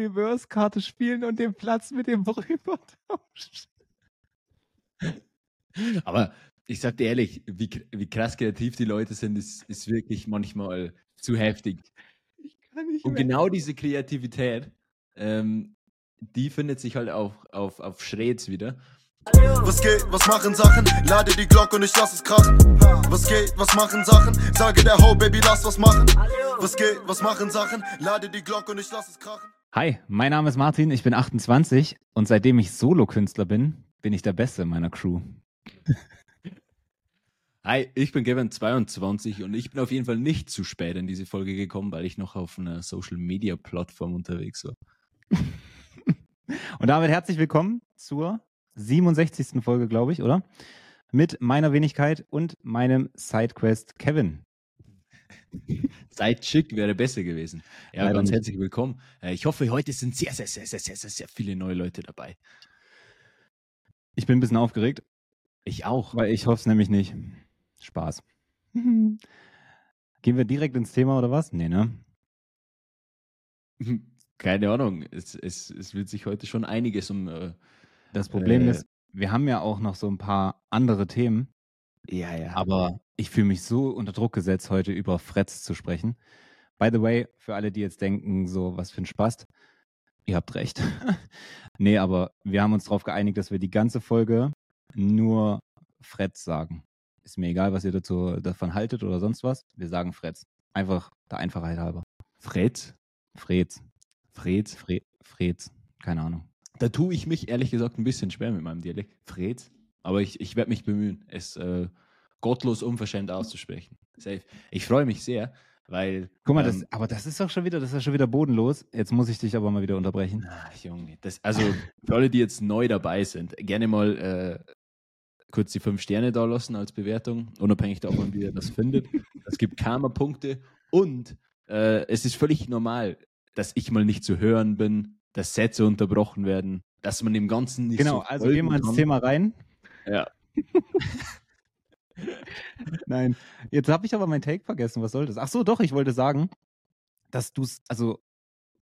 Reverse-Karte spielen und den Platz mit dem rüber tauschen. Aber ich sag dir ehrlich, wie, wie krass kreativ die Leute sind, ist, ist wirklich manchmal zu heftig. Und mehr. genau diese Kreativität, ähm, die findet sich halt auf, auf, auf Schreds wieder. Was geht, was machen Sachen? Lade die Glocke und ich lass es krachen. Was geht, was machen Sachen? Sage der Ho, Baby, lass was machen. Was geht, was machen Sachen? Lade die Glocke und ich lass es krachen. Hi, mein Name ist Martin, ich bin 28 und seitdem ich Solokünstler bin, bin ich der Beste in meiner Crew. Hi, ich bin Gavin 22 und ich bin auf jeden Fall nicht zu spät in diese Folge gekommen, weil ich noch auf einer Social Media Plattform unterwegs war. und damit herzlich willkommen zur 67. Folge, glaube ich, oder? Mit meiner Wenigkeit und meinem Sidequest Kevin. Sidechick wäre besser gewesen. Ja, Leider ganz nicht. herzlich willkommen. Äh, ich hoffe, heute sind sehr, sehr, sehr, sehr, sehr, sehr, sehr viele neue Leute dabei. Ich bin ein bisschen aufgeregt. Ich auch. Weil ich hoffe es nämlich nicht. Spaß. Gehen wir direkt ins Thema oder was? Nee, ne? Keine Ahnung. Es, es, es wird sich heute schon einiges um. Äh, das Problem äh, ist, wir haben ja auch noch so ein paar andere Themen. Ja, ja. Aber ich fühle mich so unter Druck gesetzt, heute über Freds zu sprechen. By the way, für alle, die jetzt denken, so, was für ein Spaß, ihr habt recht. nee, aber wir haben uns darauf geeinigt, dass wir die ganze Folge nur Freds sagen. Ist mir egal, was ihr dazu davon haltet oder sonst was. Wir sagen Freds. Einfach der Einfachheit halber. Freds? Freds. Freds? Fre Freds. Keine Ahnung. Da tue ich mich ehrlich gesagt ein bisschen schwer mit meinem Dialekt. Freds. Aber ich, ich werde mich bemühen, es äh, gottlos unverschämt auszusprechen. Safe. Ich freue mich sehr, weil. Guck mal, ähm, das, aber das ist doch schon wieder, das ist schon wieder bodenlos. Jetzt muss ich dich aber mal wieder unterbrechen. Ach, Junge, das, also für alle, die jetzt neu dabei sind, gerne mal äh, kurz die fünf Sterne da lassen als Bewertung, unabhängig davon, wie ihr das findet. Es gibt Karma-Punkte und äh, es ist völlig normal, dass ich mal nicht zu hören bin, dass Sätze unterbrochen werden, dass man dem Ganzen nicht Genau, so also gehen wir ins Thema rein. Ja. Nein, jetzt habe ich aber mein Take vergessen. Was soll das? Ach so, doch, ich wollte sagen, dass du es, also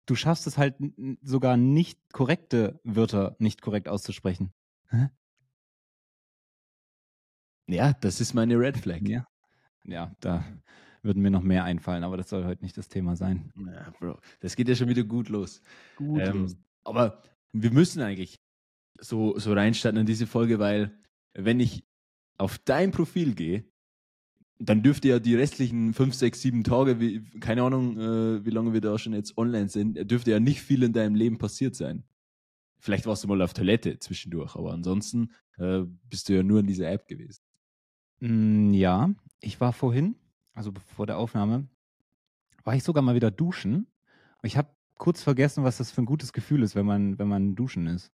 du schaffst es halt sogar nicht korrekte Wörter nicht korrekt auszusprechen. Hä? Ja, das ist meine Red Flag. Ja, ja da würden mir noch mehr einfallen, aber das soll heute nicht das Thema sein. Ja, Bro, das geht ja schon wieder gut los. Gut ähm, los. Aber wir müssen eigentlich so, so reinstarten in diese Folge, weil wenn ich auf dein Profil gehe, dann dürfte ja die restlichen fünf, sechs, sieben Tage, wie, keine Ahnung, äh, wie lange wir da schon jetzt online sind, dürfte ja nicht viel in deinem Leben passiert sein. Vielleicht warst du mal auf Toilette zwischendurch, aber ansonsten äh, bist du ja nur in dieser App gewesen. Mm, ja, ich war vorhin, also vor der Aufnahme, war ich sogar mal wieder duschen. Ich habe kurz vergessen, was das für ein gutes Gefühl ist, wenn man, wenn man duschen ist.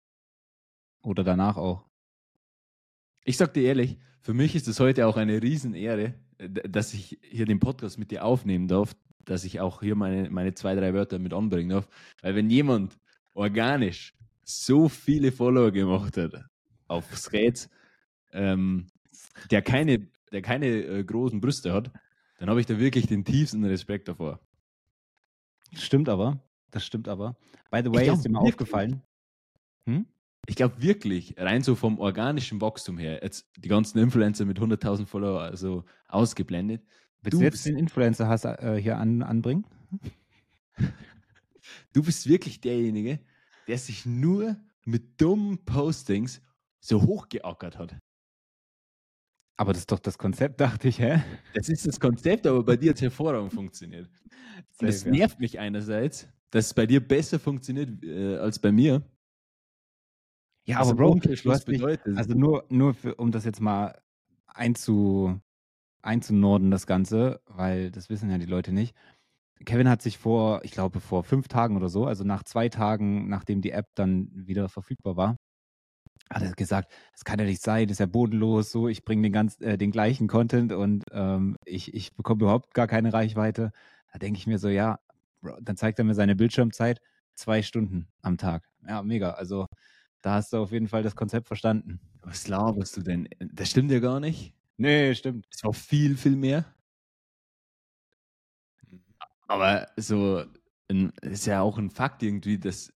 Oder danach auch. Ich sag dir ehrlich, für mich ist es heute auch eine Riesenehre, dass ich hier den Podcast mit dir aufnehmen darf, dass ich auch hier meine, meine zwei, drei Wörter mit anbringen darf. Weil wenn jemand organisch so viele Follower gemacht hat auf Threads, ähm, der keine, der keine äh, großen Brüste hat, dann habe ich da wirklich den tiefsten Respekt davor. Stimmt aber. Das stimmt aber. By the way, glaub, ist dir mal aufgefallen? Hm? Ich glaube wirklich, rein so vom organischen Wachstum her, jetzt die ganzen Influencer mit 100.000 Follower also ausgeblendet. Willst du, jetzt den Influencer hast, äh, hier an, anbringen? Du bist wirklich derjenige, der sich nur mit dummen Postings so hochgeackert hat. Aber das ist doch das Konzept, dachte ich, hä? Das ist das Konzept, aber bei dir hat es hervorragend funktioniert. Das nervt mich einerseits, dass es bei dir besser funktioniert äh, als bei mir. Ja, aber Bro, du hast mich, also nur, nur für, um das jetzt mal einzu, einzunorden, das Ganze, weil das wissen ja die Leute nicht. Kevin hat sich vor, ich glaube, vor fünf Tagen oder so, also nach zwei Tagen, nachdem die App dann wieder verfügbar war, hat er gesagt, das kann ja nicht sein, das ist ja bodenlos, so, ich bringe den ganz, äh, den gleichen Content und ähm, ich, ich bekomme überhaupt gar keine Reichweite. Da denke ich mir so, ja, Bro, dann zeigt er mir seine Bildschirmzeit, zwei Stunden am Tag. Ja, mega. Also da hast du auf jeden Fall das Konzept verstanden. Was laberst du denn? Das stimmt ja gar nicht. Nee, stimmt. Es war viel, viel mehr. Aber so, ein, ist ja auch ein Fakt irgendwie, dass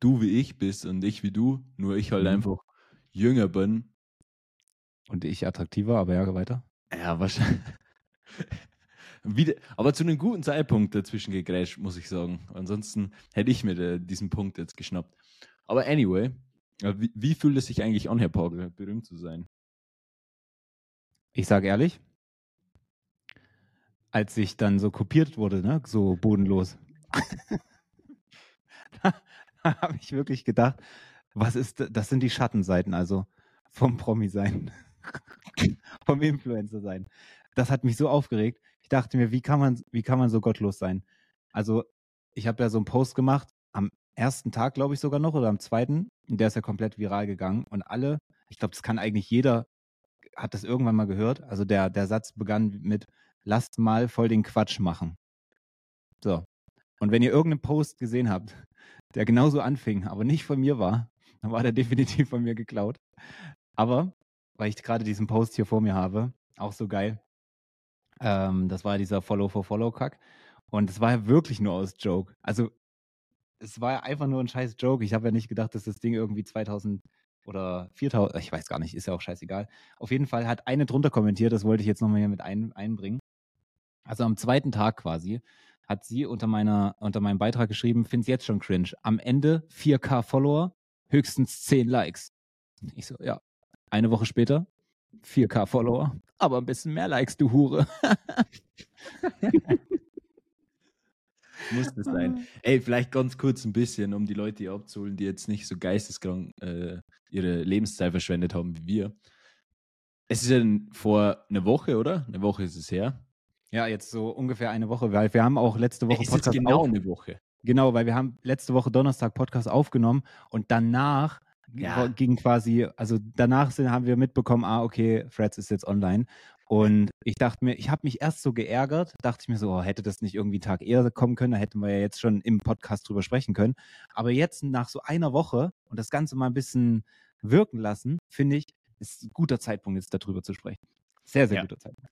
du wie ich bist und ich wie du, nur ich halt mhm. einfach jünger bin. Und ich attraktiver, aber ja, weiter. Ja, wahrscheinlich. Wieder, aber zu einem guten Zeitpunkt dazwischen gegrätscht, muss ich sagen. Ansonsten hätte ich mir diesen Punkt jetzt geschnappt. Aber anyway, wie, wie fühlt es sich eigentlich an, Herr Pagel, berühmt zu sein? Ich sage ehrlich, als ich dann so kopiert wurde, ne, so bodenlos, da, da habe ich wirklich gedacht, was ist, das sind die Schattenseiten, also vom Promi sein, vom Influencer sein. Das hat mich so aufgeregt. Ich dachte mir, wie kann man, wie kann man so gottlos sein? Also, ich habe ja so einen Post gemacht, am ersten Tag, glaube ich, sogar noch, oder am zweiten, und der ist ja komplett viral gegangen. Und alle, ich glaube, das kann eigentlich jeder, hat das irgendwann mal gehört. Also der, der Satz begann mit, lasst mal voll den Quatsch machen. So. Und wenn ihr irgendeinen Post gesehen habt, der genauso anfing, aber nicht von mir war, dann war der definitiv von mir geklaut. Aber, weil ich gerade diesen Post hier vor mir habe, auch so geil, ähm, das war dieser Follow-for-Follow-Kack. Und es war ja wirklich nur aus Joke. Also, es war ja einfach nur ein scheiß Joke. Ich habe ja nicht gedacht, dass das Ding irgendwie 2000 oder 4000, ich weiß gar nicht, ist ja auch scheißegal. Auf jeden Fall hat eine drunter kommentiert, das wollte ich jetzt nochmal hier mit ein, einbringen. Also am zweiten Tag quasi hat sie unter meiner, unter meinem Beitrag geschrieben, find's jetzt schon cringe. Am Ende 4K Follower, höchstens 10 Likes. Ich so, ja. Eine Woche später, 4K Follower, aber ein bisschen mehr Likes, du Hure. Muss das sein. Ey, vielleicht ganz kurz ein bisschen, um die Leute hier abzuholen, die jetzt nicht so geisteskrank äh, ihre Lebenszeit verschwendet haben wie wir. Es ist ja vor einer Woche, oder? Eine Woche ist es her. Ja, jetzt so ungefähr eine Woche, weil wir haben auch letzte Woche es Podcast. Ist genau auf eine Woche. Genau, weil wir haben letzte Woche Donnerstag Podcast aufgenommen und danach ja. ging quasi, also danach sind, haben wir mitbekommen, ah, okay, Freds ist jetzt online. Und ich dachte mir, ich habe mich erst so geärgert, dachte ich mir so, oh, hätte das nicht irgendwie einen Tag eher kommen können, da hätten wir ja jetzt schon im Podcast drüber sprechen können. Aber jetzt nach so einer Woche und das Ganze mal ein bisschen wirken lassen, finde ich, ist ein guter Zeitpunkt, jetzt darüber zu sprechen. Sehr, sehr ja. guter Zeitpunkt.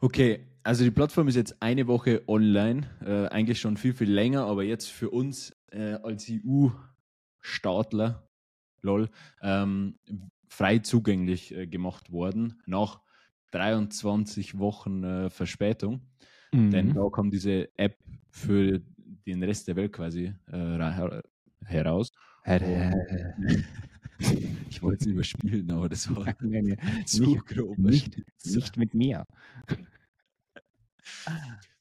Okay, also die Plattform ist jetzt eine Woche online, äh, eigentlich schon viel, viel länger, aber jetzt für uns äh, als EU-Staatler, lol, ähm, frei zugänglich äh, gemacht worden, nach 23 Wochen äh, Verspätung. Mhm. Denn da kam diese App für den Rest der Welt quasi äh, heraus. ich wollte es überspielen, aber das war nee, nee, zu nicht, grob. Nicht, nicht mit mir.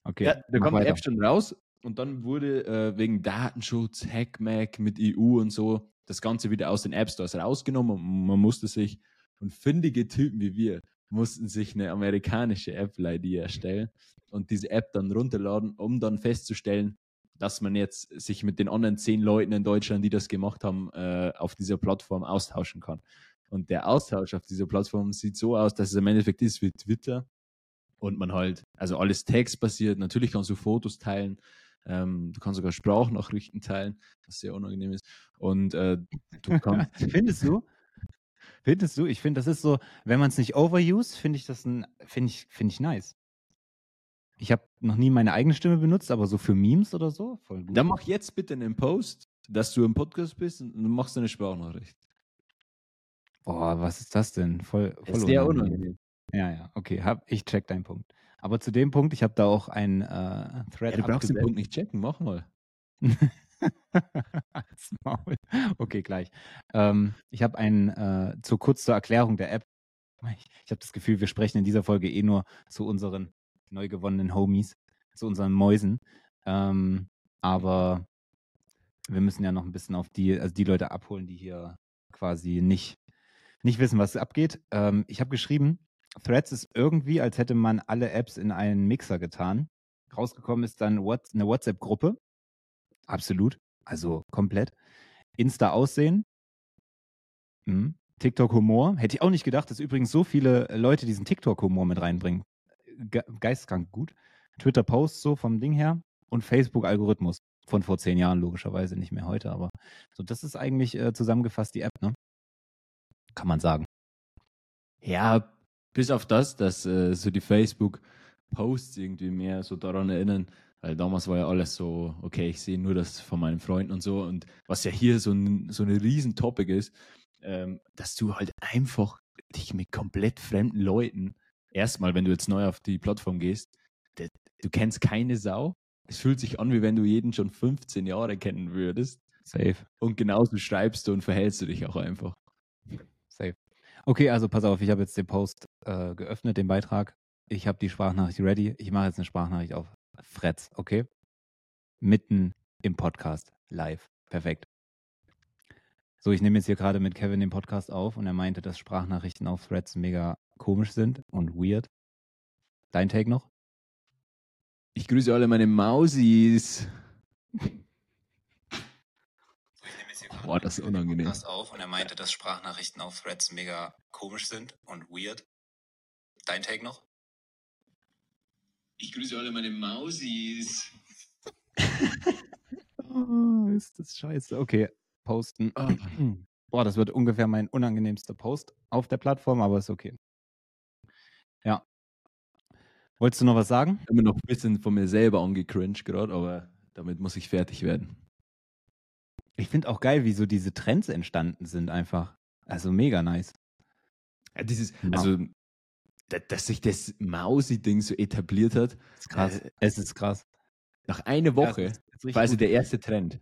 Okay. Ja, da kam die App schon raus und dann wurde äh, wegen Datenschutz, Hackmack mit EU und so das Ganze wieder aus den App Stores rausgenommen und man musste sich, und findige Typen wie wir, mussten sich eine amerikanische Apple-ID erstellen und diese App dann runterladen, um dann festzustellen, dass man jetzt sich mit den anderen zehn Leuten in Deutschland, die das gemacht haben, äh, auf dieser Plattform austauschen kann. Und der Austausch auf dieser Plattform sieht so aus, dass es im Endeffekt ist wie Twitter und man halt, also alles textbasiert, natürlich kannst du Fotos teilen, ähm, du kannst sogar Sprachnachrichten teilen, was sehr unangenehm ist. Und äh, du kannst. Findest du? Findest du? Ich finde, das ist so, wenn man es nicht overuse, finde ich das ein, finde ich, finde ich nice. Ich habe noch nie meine eigene Stimme benutzt, aber so für Memes oder so, voll gut. Dann mach jetzt bitte einen Post, dass du im Podcast bist und du machst eine Sprachnachricht. Boah, was ist das denn? Voll, voll ist sehr unangenehm. Ja, ja, okay, hab, ich check deinen Punkt. Aber zu dem Punkt, ich habe da auch ein äh, Thread. Ja, du brauchst den Punkt nicht checken, mach mal. okay, gleich. Ähm, ich habe einen äh, zu kurz zur Erklärung der App. Ich, ich habe das Gefühl, wir sprechen in dieser Folge eh nur zu unseren neu gewonnenen Homies, zu unseren Mäusen. Ähm, aber wir müssen ja noch ein bisschen auf die, also die Leute abholen, die hier quasi nicht, nicht wissen, was abgeht. Ähm, ich habe geschrieben, Threads ist irgendwie, als hätte man alle Apps in einen Mixer getan. Rausgekommen ist dann what, eine WhatsApp-Gruppe. Absolut. Also komplett. Insta-Aussehen. Mhm. TikTok-Humor. Hätte ich auch nicht gedacht, dass übrigens so viele Leute diesen TikTok-Humor mit reinbringen. Ge geistkrank gut. Twitter-Posts so vom Ding her. Und Facebook-Algorithmus. Von vor zehn Jahren logischerweise, nicht mehr heute. Aber so, das ist eigentlich äh, zusammengefasst die App, ne? Kann man sagen. Ja, bis auf das, dass äh, so die Facebook-Posts irgendwie mehr so daran erinnern, Weil damals war ja alles so, okay, ich sehe nur das von meinen Freunden und so. Und was ja hier so, ein, so eine riesen Topic ist, ähm, dass du halt einfach dich mit komplett fremden Leuten, erstmal, wenn du jetzt neu auf die Plattform gehst, de, du kennst keine Sau. Es fühlt sich an, wie wenn du jeden schon 15 Jahre kennen würdest. Safe. Und genauso schreibst du und verhältst du dich auch einfach. Safe. Okay, also pass auf, ich habe jetzt den Post äh, geöffnet, den Beitrag. Ich habe die Sprachnachricht ready. Ich mache jetzt eine Sprachnachricht auf Fretz, okay? Mitten im Podcast, live. Perfekt. So, ich nehme jetzt hier gerade mit Kevin den Podcast auf und er meinte, dass Sprachnachrichten auf Threads mega komisch sind und weird. Dein Take noch? Ich grüße alle meine Mausis. Boah, das ist unangenehm. auf und er meinte, dass Sprachnachrichten auf Threads mega komisch sind und weird. Dein Take noch? Ich grüße alle meine Mausis. oh, ist das scheiße. Okay, posten. Oh. Boah, das wird ungefähr mein unangenehmster Post auf der Plattform, aber ist okay. Ja. Wolltest du noch was sagen? Ich habe mir noch ein bisschen von mir selber angecringed gerade, aber damit muss ich fertig werden. Ich finde auch geil, wie so diese Trends entstanden sind einfach. Also mega nice. Ja, dieses, also dass sich das Mausi-Ding so etabliert hat. Das ist krass. Äh, es ist krass. Nach einer Woche ja, quasi der erste Trend.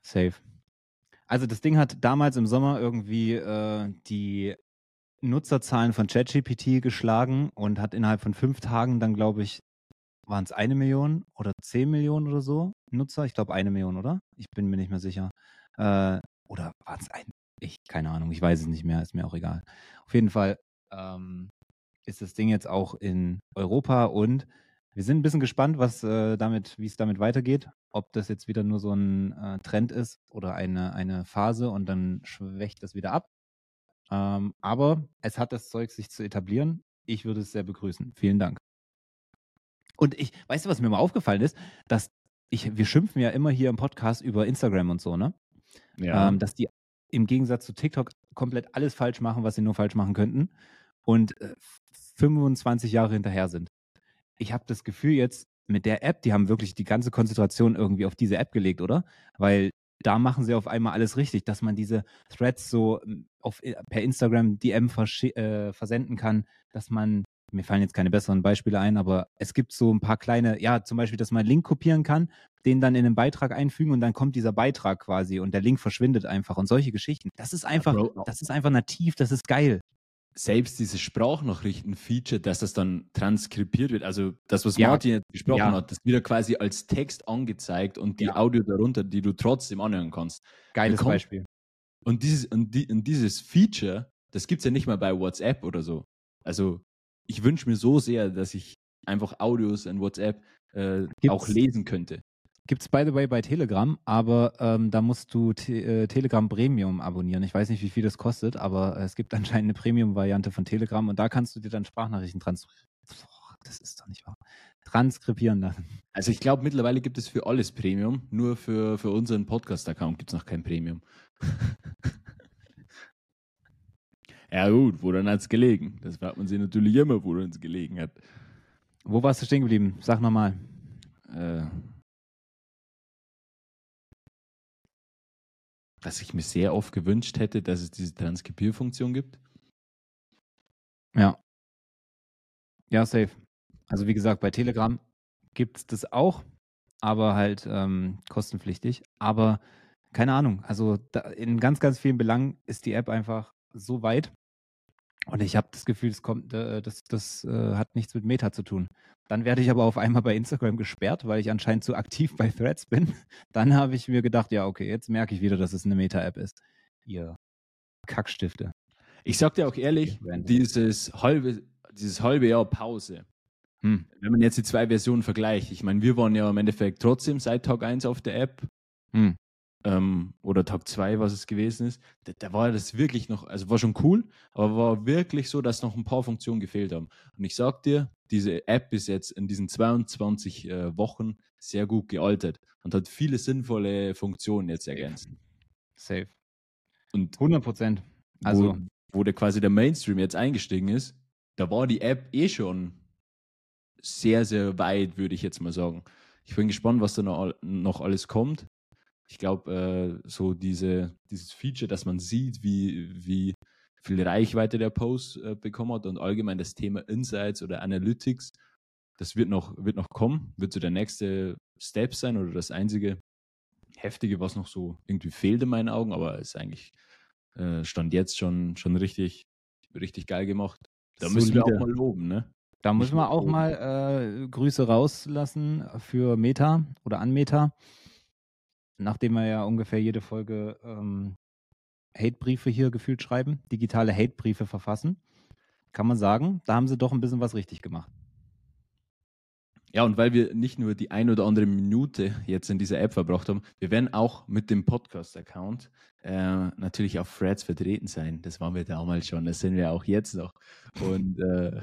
Safe. Also das Ding hat damals im Sommer irgendwie äh, die Nutzerzahlen von ChatGPT geschlagen und hat innerhalb von fünf Tagen dann, glaube ich, waren es eine Million oder zehn Millionen oder so Nutzer. Ich glaube eine Million, oder? Ich bin mir nicht mehr sicher. Äh, oder war es ein? Ich, keine Ahnung, ich weiß es nicht mehr, ist mir auch egal. Auf jeden Fall ähm, ist das Ding jetzt auch in Europa und wir sind ein bisschen gespannt, was äh, damit, wie es damit weitergeht. Ob das jetzt wieder nur so ein äh, Trend ist oder eine, eine Phase und dann schwächt das wieder ab. Ähm, aber es hat das Zeug, sich zu etablieren. Ich würde es sehr begrüßen. Vielen Dank. Und ich, weißt du, was mir mal aufgefallen ist? Dass ich, wir schimpfen ja immer hier im Podcast über Instagram und so, ne? Ja. Ähm, dass die im Gegensatz zu TikTok komplett alles falsch machen, was sie nur falsch machen könnten und äh, 25 Jahre hinterher sind. Ich habe das Gefühl jetzt mit der App, die haben wirklich die ganze Konzentration irgendwie auf diese App gelegt, oder? Weil da machen sie auf einmal alles richtig, dass man diese Threads so hm, auf, äh, per Instagram DM äh, versenden kann, dass man, mir fallen jetzt keine besseren Beispiele ein, aber es gibt so ein paar kleine, ja, zum Beispiel, dass man einen Link kopieren kann, den dann in einen Beitrag einfügen und dann kommt dieser Beitrag quasi und der Link verschwindet einfach und solche Geschichten. Das ist einfach, das ist einfach nativ, das ist geil selbst dieses Sprachnachrichten-Feature, dass das dann transkribiert wird, also das, was ja. Martin jetzt gesprochen ja. hat, das wird ja quasi als Text angezeigt und die ja. Audio darunter, die du trotzdem anhören kannst. Geiles Bekommt, Beispiel. Und dieses, und, die, und dieses Feature, das gibt es ja nicht mal bei WhatsApp oder so. Also ich wünsche mir so sehr, dass ich einfach Audios in WhatsApp äh, auch lesen könnte. Gibt es, by the way, bei Telegram, aber ähm, da musst du te äh, Telegram Premium abonnieren. Ich weiß nicht, wie viel das kostet, aber es gibt anscheinend eine Premium-Variante von Telegram und da kannst du dir dann Sprachnachrichten trans das ist doch nicht wahr. Transkribieren lassen. Also ich glaube, mittlerweile gibt es für alles Premium, nur für, für unseren Podcast-Account gibt es noch kein Premium. ja gut, woran hat es gelegen? Das fragt man sich natürlich immer, woran es gelegen hat. Wo warst du stehen geblieben? Sag nochmal. Äh, dass ich mir sehr oft gewünscht hätte, dass es diese Transkribierfunktion gibt. Ja. Ja, safe. Also wie gesagt, bei Telegram gibt es das auch, aber halt ähm, kostenpflichtig. Aber keine Ahnung, also in ganz, ganz vielen Belangen ist die App einfach so weit. Und ich habe das Gefühl, das, kommt, äh, das, das äh, hat nichts mit Meta zu tun. Dann werde ich aber auf einmal bei Instagram gesperrt, weil ich anscheinend zu aktiv bei Threads bin. Dann habe ich mir gedacht, ja, okay, jetzt merke ich wieder, dass es eine Meta-App ist. Ihr Kackstifte. Ich sag dir auch ehrlich, dieses halbe, dieses halbe Jahr Pause, hm. wenn man jetzt die zwei Versionen vergleicht, ich meine, wir waren ja im Endeffekt trotzdem seit Tag 1 auf der App. Hm ähm, oder Tag 2, was es gewesen ist, da, da, war das wirklich noch, also war schon cool, aber war wirklich so, dass noch ein paar Funktionen gefehlt haben. Und ich sag dir, diese App ist jetzt in diesen 22 äh, Wochen sehr gut gealtert und hat viele sinnvolle Funktionen jetzt ergänzt. Safe. Und 100 Prozent. Also, wo, wo der quasi der Mainstream jetzt eingestiegen ist, da war die App eh schon sehr, sehr weit, würde ich jetzt mal sagen. Ich bin gespannt, was da noch, noch alles kommt. Ich glaube, äh, so diese, dieses Feature, dass man sieht, wie, wie viel Reichweite der Post äh, bekommen hat und allgemein das Thema Insights oder Analytics, das wird noch, wird noch kommen, wird so der nächste Step sein oder das einzige Heftige, was noch so irgendwie fehlt in meinen Augen, aber ist eigentlich äh, Stand jetzt schon, schon richtig, richtig geil gemacht. Da Solide. müssen wir auch mal loben, ne? Da müssen wir auch mal äh, Grüße rauslassen für Meta oder an Meta. Nachdem wir ja ungefähr jede Folge ähm, Hatebriefe hier gefühlt schreiben, digitale Hatebriefe verfassen, kann man sagen, da haben sie doch ein bisschen was richtig gemacht. Ja, und weil wir nicht nur die ein oder andere Minute jetzt in dieser App verbracht haben, wir werden auch mit dem Podcast-Account äh, natürlich auf Threads vertreten sein. Das waren wir damals schon, das sind wir auch jetzt noch. Und, äh,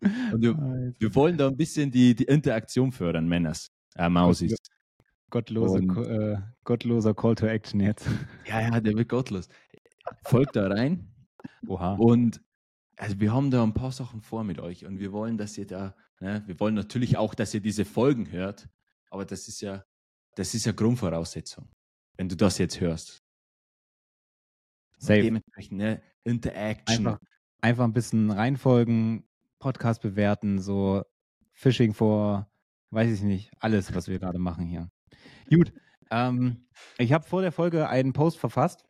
und wir, wir, wollen da ein bisschen die, die Interaktion fördern, Männers, äh, Mausis. Gottlose, äh, gottloser Call to Action jetzt. Ja, ja, der wird gottlos. Folgt da rein. Oha. Und also wir haben da ein paar Sachen vor mit euch und wir wollen, dass ihr da Ne? Wir wollen natürlich auch, dass ihr diese Folgen hört, aber das ist ja, das ist ja Grundvoraussetzung, wenn du das jetzt hörst. Safe. Dementsprechend, ne? Interaction. Einfach, einfach ein bisschen reinfolgen, Podcast bewerten, so Fishing vor, weiß ich nicht, alles, was wir gerade machen hier. Gut, ähm, ich habe vor der Folge einen Post verfasst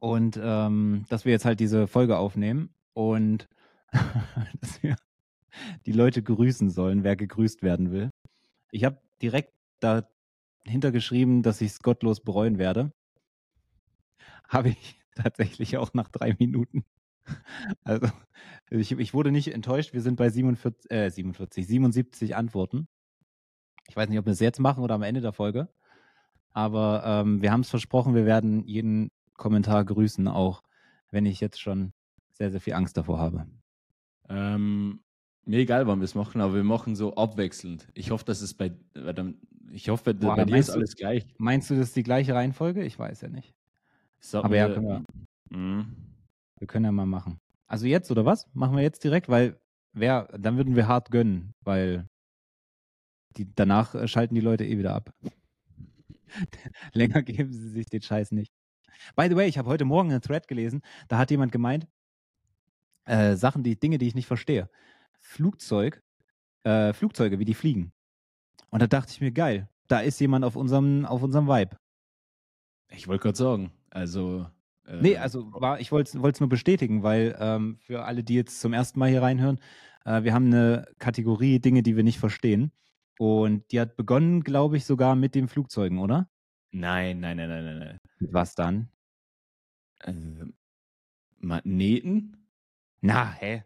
und ähm, dass wir jetzt halt diese Folge aufnehmen und dass wir die Leute grüßen sollen, wer gegrüßt werden will. Ich habe direkt dahinter geschrieben, dass ich es gottlos bereuen werde. Habe ich tatsächlich auch nach drei Minuten. Also ich, ich wurde nicht enttäuscht. Wir sind bei 47, äh, 47, 77 Antworten. Ich weiß nicht, ob wir es jetzt machen oder am Ende der Folge. Aber ähm, wir haben es versprochen, wir werden jeden Kommentar grüßen, auch wenn ich jetzt schon sehr, sehr viel Angst davor habe. Ähm, mir egal, wann wir es machen, aber wir machen so abwechselnd. Ich hoffe, dass es bei, ich hoffe, Boah, bei dir ist alles gleich. Meinst du, das ist die gleiche Reihenfolge? Ich weiß ja nicht. Sag aber ja, können wir, mh. wir können ja mal machen. Also jetzt oder was? Machen wir jetzt direkt, weil wer, dann würden wir hart gönnen, weil die, danach äh, schalten die Leute eh wieder ab. Länger geben sie sich den Scheiß nicht. By the way, ich habe heute Morgen einen Thread gelesen, da hat jemand gemeint, äh, Sachen, die Dinge, die ich nicht verstehe. Flugzeug, äh, Flugzeuge, wie die fliegen. Und da dachte ich mir, geil, da ist jemand auf unserem, auf unserem Vibe. Ich wollte gerade sagen, also. Äh, nee, also war, ich wollte es nur bestätigen, weil ähm, für alle, die jetzt zum ersten Mal hier reinhören, äh, wir haben eine Kategorie Dinge, die wir nicht verstehen. Und die hat begonnen, glaube ich, sogar mit den Flugzeugen, oder? Nein, nein, nein, nein, nein. nein. Was dann? Äh, Magneten? Na, hä?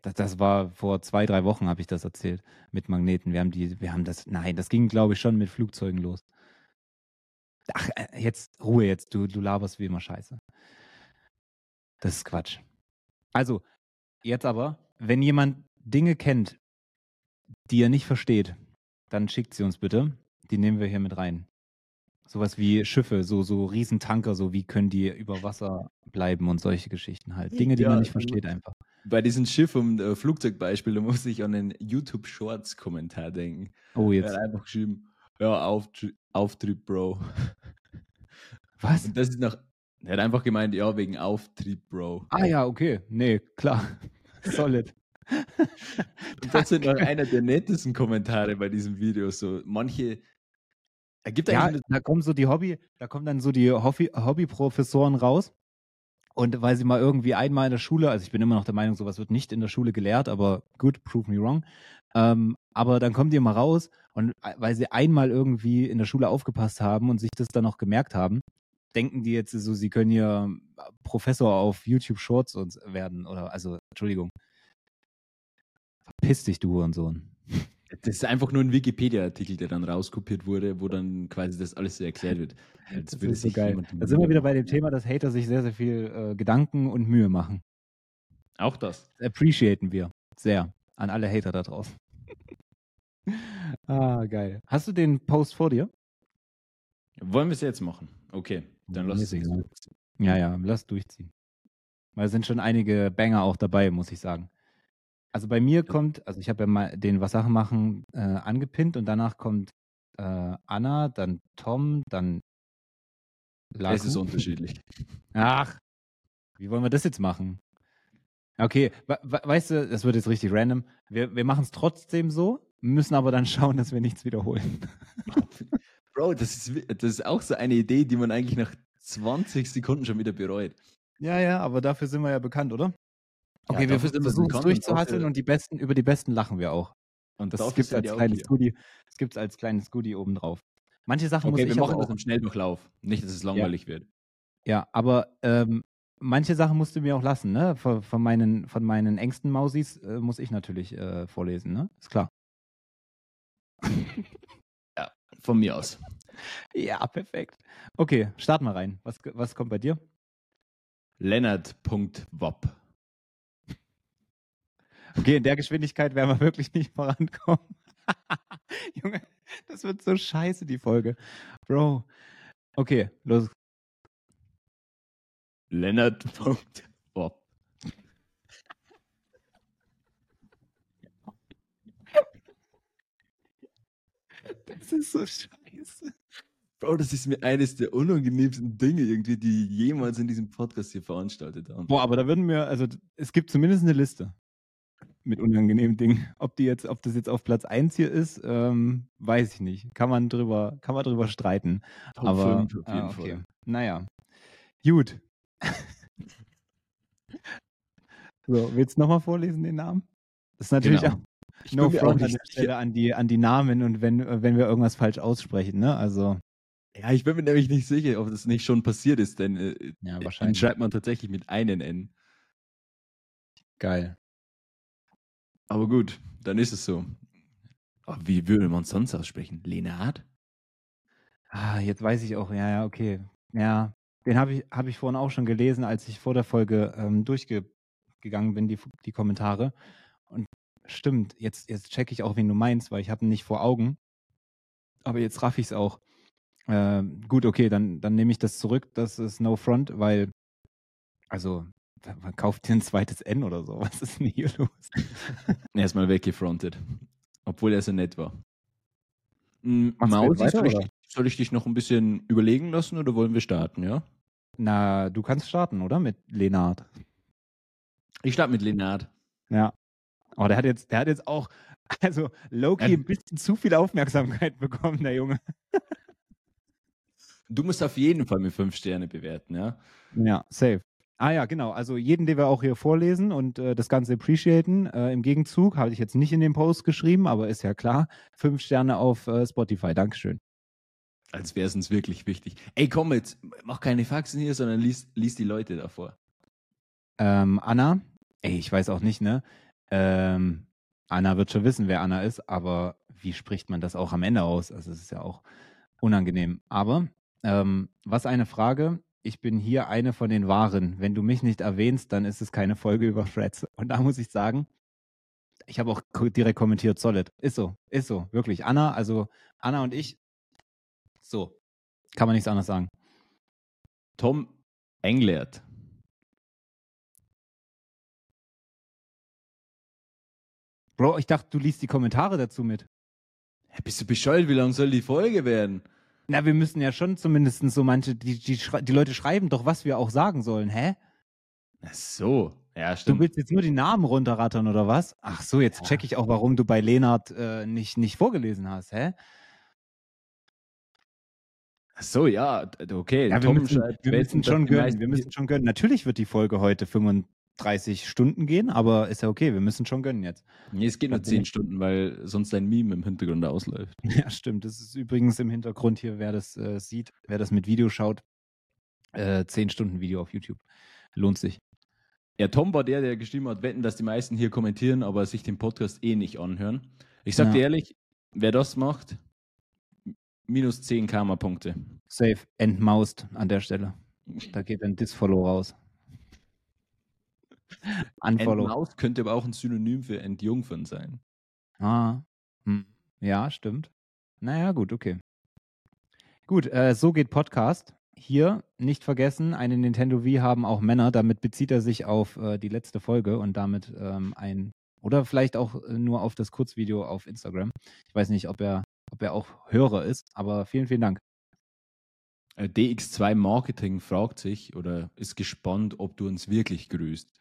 Das, das war vor zwei, drei Wochen, habe ich das erzählt, mit Magneten. Wir haben die, wir haben das, nein, das ging, glaube ich, schon mit Flugzeugen los. Ach, äh, jetzt, Ruhe jetzt, du, du laberst wie immer Scheiße. Das ist Quatsch. Also, jetzt aber, wenn jemand Dinge kennt, die er nicht versteht, dann schickt sie uns bitte. Die nehmen wir hier mit rein. Sowas wie Schiffe, so, so Riesentanker, so wie können die über Wasser bleiben und solche Geschichten halt. Dinge, die ja, man nicht versteht einfach. Bei diesem Schiff- und äh, Flugzeugbeispiel, da muss ich an den YouTube-Shorts-Kommentar denken. Oh, jetzt. Er hat einfach geschrieben, ja, Auftri Auftrieb, Bro. Was? Und das ist noch, er hat einfach gemeint, ja, wegen Auftrieb, Bro. Ah ja, okay. Nee, klar. Solid. und das sind noch einer der nettesten Kommentare bei diesem Video. So, manche Ergibt ja, da kommen so die Hobby, da kommen dann so die Hobby, Hobbyprofessoren raus. Und weil sie mal irgendwie einmal in der Schule, also ich bin immer noch der Meinung, sowas wird nicht in der Schule gelehrt, aber gut, prove me wrong. Ähm, aber dann kommen die mal raus und äh, weil sie einmal irgendwie in der Schule aufgepasst haben und sich das dann noch gemerkt haben, denken die jetzt so, sie können hier Professor auf YouTube Shorts werden oder also Entschuldigung. Verpiss dich, du und Sohn. Das ist einfach nur ein Wikipedia-Artikel, der dann rauskopiert wurde, wo dann quasi das alles so erklärt wird. Als das ist so geil. Da sind wir wieder bei dem Thema, dass Hater sich sehr, sehr viel äh, Gedanken und Mühe machen. Auch das. das. Appreciaten wir sehr an alle Hater da draußen. ah, geil. Hast du den Post vor dir? Wollen wir es jetzt machen? Okay, dann lass es durchziehen. Ja, ja, lass durchziehen. Weil es sind schon einige Banger auch dabei, muss ich sagen. Also bei mir kommt, also ich habe ja mal den Was Sachen machen äh, angepinnt und danach kommt äh, Anna, dann Tom, dann Laku. Es ist unterschiedlich. Ach, wie wollen wir das jetzt machen? Okay, we weißt du, das wird jetzt richtig random. Wir, wir machen es trotzdem so, müssen aber dann schauen, dass wir nichts wiederholen. Bro, das ist, das ist auch so eine Idee, die man eigentlich nach 20 Sekunden schon wieder bereut. Ja, ja, aber dafür sind wir ja bekannt, oder? Okay, ja, wir versuchen es durchzuhasseln und die besten, über die besten lachen wir auch. Und das gibt es als kleines Goodie. Das als kleines Goodie obendrauf. Manche Sachen okay, muss wir machen das im Schnelldurchlauf. Nicht, dass es langweilig ja. wird. Ja, aber ähm, manche Sachen musst du mir auch lassen, ne? Von, von meinen, von meinen engsten Mausis äh, muss ich natürlich äh, vorlesen, ne? Ist klar. ja, von mir aus. Ja, perfekt. Okay, starten wir rein. Was, was kommt bei dir? Lennart.wop. Okay, in der Geschwindigkeit werden wir wirklich nicht vorankommen. Junge, das wird so scheiße, die Folge. Bro. Okay, los. Lennart.wop. Das ist so scheiße. Bro, das ist mir eines der unangenehmsten Dinge irgendwie, die jemals in diesem Podcast hier veranstaltet haben. Boah, aber da würden wir, also es gibt zumindest eine Liste mit unangenehmen Dingen. Ob die jetzt, ob das jetzt auf Platz 1 hier ist, ähm, weiß ich nicht. Kann man drüber, kann man drüber streiten. Top aber 5 auf jeden ah, okay. Fall. Naja. Gut. so, willst du nochmal vorlesen, den Namen? Das ist natürlich genau. auch ich no front an der Stelle an die, an die Namen und wenn, wenn wir irgendwas falsch aussprechen, ne? Also. Ja, ich bin mir nämlich nicht sicher, ob das nicht schon passiert ist, denn äh, ja, wahrscheinlich. schreibt man tatsächlich mit einem N. Geil. Aber gut, dann ist es so. Aber wie würde man es sonst aussprechen? Lenard? Ah, jetzt weiß ich auch, ja, ja, okay. Ja, den habe ich, hab ich vorhin auch schon gelesen, als ich vor der Folge ähm, durchgegangen bin, die, die Kommentare. Und stimmt, jetzt, jetzt checke ich auch, wen du meinst, weil ich habe ihn nicht vor Augen. Aber jetzt raff ich es auch. Äh, gut, okay, dann, dann nehme ich das zurück. Das ist No Front, weil, also, man kauft dir ein zweites N oder so. Was ist denn hier los? Erstmal weggefrontet. Obwohl er so nett war. Mhm, Mausi, soll, ich, soll ich dich noch ein bisschen überlegen lassen oder wollen wir starten, ja? Na, du kannst starten, oder? Mit Lenard. Ich starte mit Lenard. Ja. Aber oh, der hat jetzt, der hat jetzt auch, also Loki ein bisschen zu viel Aufmerksamkeit bekommen, der Junge. Du musst auf jeden Fall mit fünf Sterne bewerten, ja? Ja, safe. Ah ja, genau. Also jeden, den wir auch hier vorlesen und äh, das Ganze appreciaten. Äh, Im Gegenzug habe ich jetzt nicht in den Post geschrieben, aber ist ja klar. Fünf Sterne auf äh, Spotify. Dankeschön. Als wäre es uns wirklich wichtig. Ey, komm jetzt, mach keine Faxen hier, sondern lies, lies die Leute davor. Ähm, Anna, ey, ich weiß auch nicht, ne? Ähm, Anna wird schon wissen, wer Anna ist, aber wie spricht man das auch am Ende aus? Also es ist ja auch unangenehm. Aber ähm, was eine Frage, ich bin hier eine von den Wahren. Wenn du mich nicht erwähnst, dann ist es keine Folge über Freds. Und da muss ich sagen, ich habe auch direkt kommentiert, solid. Ist so, ist so, wirklich. Anna, also Anna und ich, so, kann man nichts anderes sagen. Tom Englert. Bro, ich dachte, du liest die Kommentare dazu mit. Ja, bist du bescheuert? Wie lang soll die Folge werden? Na, wir müssen ja schon zumindest so manche, die, die, die Leute schreiben doch, was wir auch sagen sollen, hä? Ach so, ja, stimmt. Du willst jetzt nur die Namen runterrattern oder was? Ach so, jetzt ja. check ich auch, warum du bei Lenard äh, nicht, nicht vorgelesen hast, hä? Ach so, ja, okay. Ja, wir, müssen, wir müssen schon gönnen. Wir müssen schon gönnen. Natürlich wird die Folge heute 35 30 Stunden gehen, aber ist ja okay, wir müssen schon gönnen jetzt. Nee, es geht nur 10 Stunden, weil sonst ein Meme im Hintergrund ausläuft. Ja, stimmt. Das ist übrigens im Hintergrund hier, wer das äh, sieht, wer das mit Video schaut. Äh, 10 Stunden Video auf YouTube. Lohnt sich. Ja, Tom war der, der geschrieben hat, wetten, dass die meisten hier kommentieren, aber sich den Podcast eh nicht anhören. Ich sag ja. dir ehrlich, wer das macht, minus 10 Karma-Punkte. Safe, entmaust an der Stelle. Da geht ein Disfollow raus. Unfollow. Entmaus könnte aber auch ein Synonym für entjungfern sein. Ah, hm. ja, stimmt. Naja, gut, okay. Gut, äh, so geht Podcast. Hier nicht vergessen, eine Nintendo Wii haben auch Männer. Damit bezieht er sich auf äh, die letzte Folge und damit ähm, ein Oder vielleicht auch äh, nur auf das Kurzvideo auf Instagram. Ich weiß nicht, ob er, ob er auch Hörer ist, aber vielen, vielen Dank. Äh, DX2 Marketing fragt sich oder ist gespannt, ob du uns wirklich grüßt.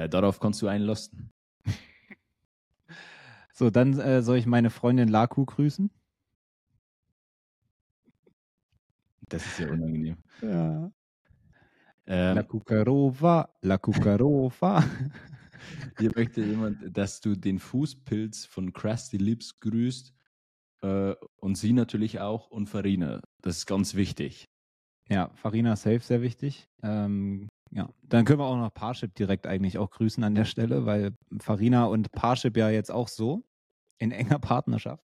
Äh, darauf kannst du einlassen. so, dann äh, soll ich meine Freundin Laku grüßen. Das ist ja unangenehm. Ja. Ähm, la Cucarova, La Cucarova. Hier möchte jemand, dass du den Fußpilz von Krusty Lips grüßt äh, und sie natürlich auch und Farina. Das ist ganz wichtig. Ja, Farina safe sehr wichtig. Ähm, ja, dann können wir auch noch Parship direkt eigentlich auch grüßen an der Stelle, weil Farina und Parship ja jetzt auch so in enger Partnerschaft.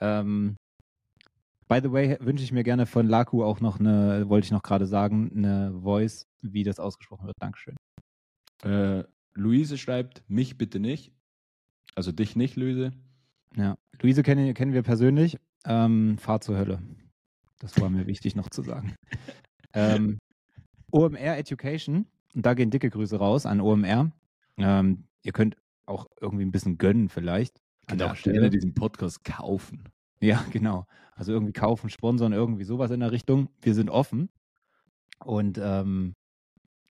Ähm, by the way, wünsche ich mir gerne von Laku auch noch eine, wollte ich noch gerade sagen, eine Voice, wie das ausgesprochen wird. Dankeschön. Äh, Luise schreibt, mich bitte nicht. Also dich nicht, Luise. Ja, Luise kennen, kennen wir persönlich. Ähm, fahr zur Hölle. Das war mir wichtig noch zu sagen. ähm, OMR Education, und da gehen dicke Grüße raus an OMR. Ähm, ihr könnt auch irgendwie ein bisschen gönnen vielleicht. An der Stelle diesen Podcast kaufen. Ja, genau. Also irgendwie kaufen, sponsern, irgendwie sowas in der Richtung. Wir sind offen. Und ähm,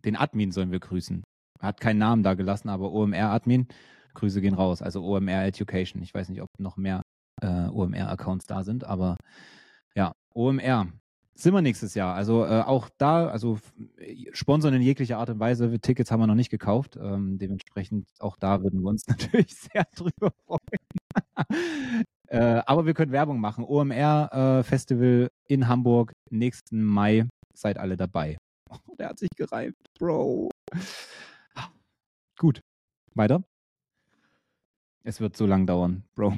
den Admin sollen wir grüßen. Hat keinen Namen da gelassen, aber OMR-Admin, Grüße gehen raus. Also OMR Education. Ich weiß nicht, ob noch mehr äh, OMR-Accounts da sind, aber ja, OMR. Sind wir nächstes Jahr. Also äh, auch da, also sponsern in jeglicher Art und Weise. Tickets haben wir noch nicht gekauft. Ähm, dementsprechend auch da würden wir uns natürlich sehr drüber freuen. äh, aber wir können Werbung machen. OMR äh, Festival in Hamburg nächsten Mai. Seid alle dabei. Oh, der hat sich gereimt, Bro. Gut. Weiter. Es wird so lang dauern, Bro.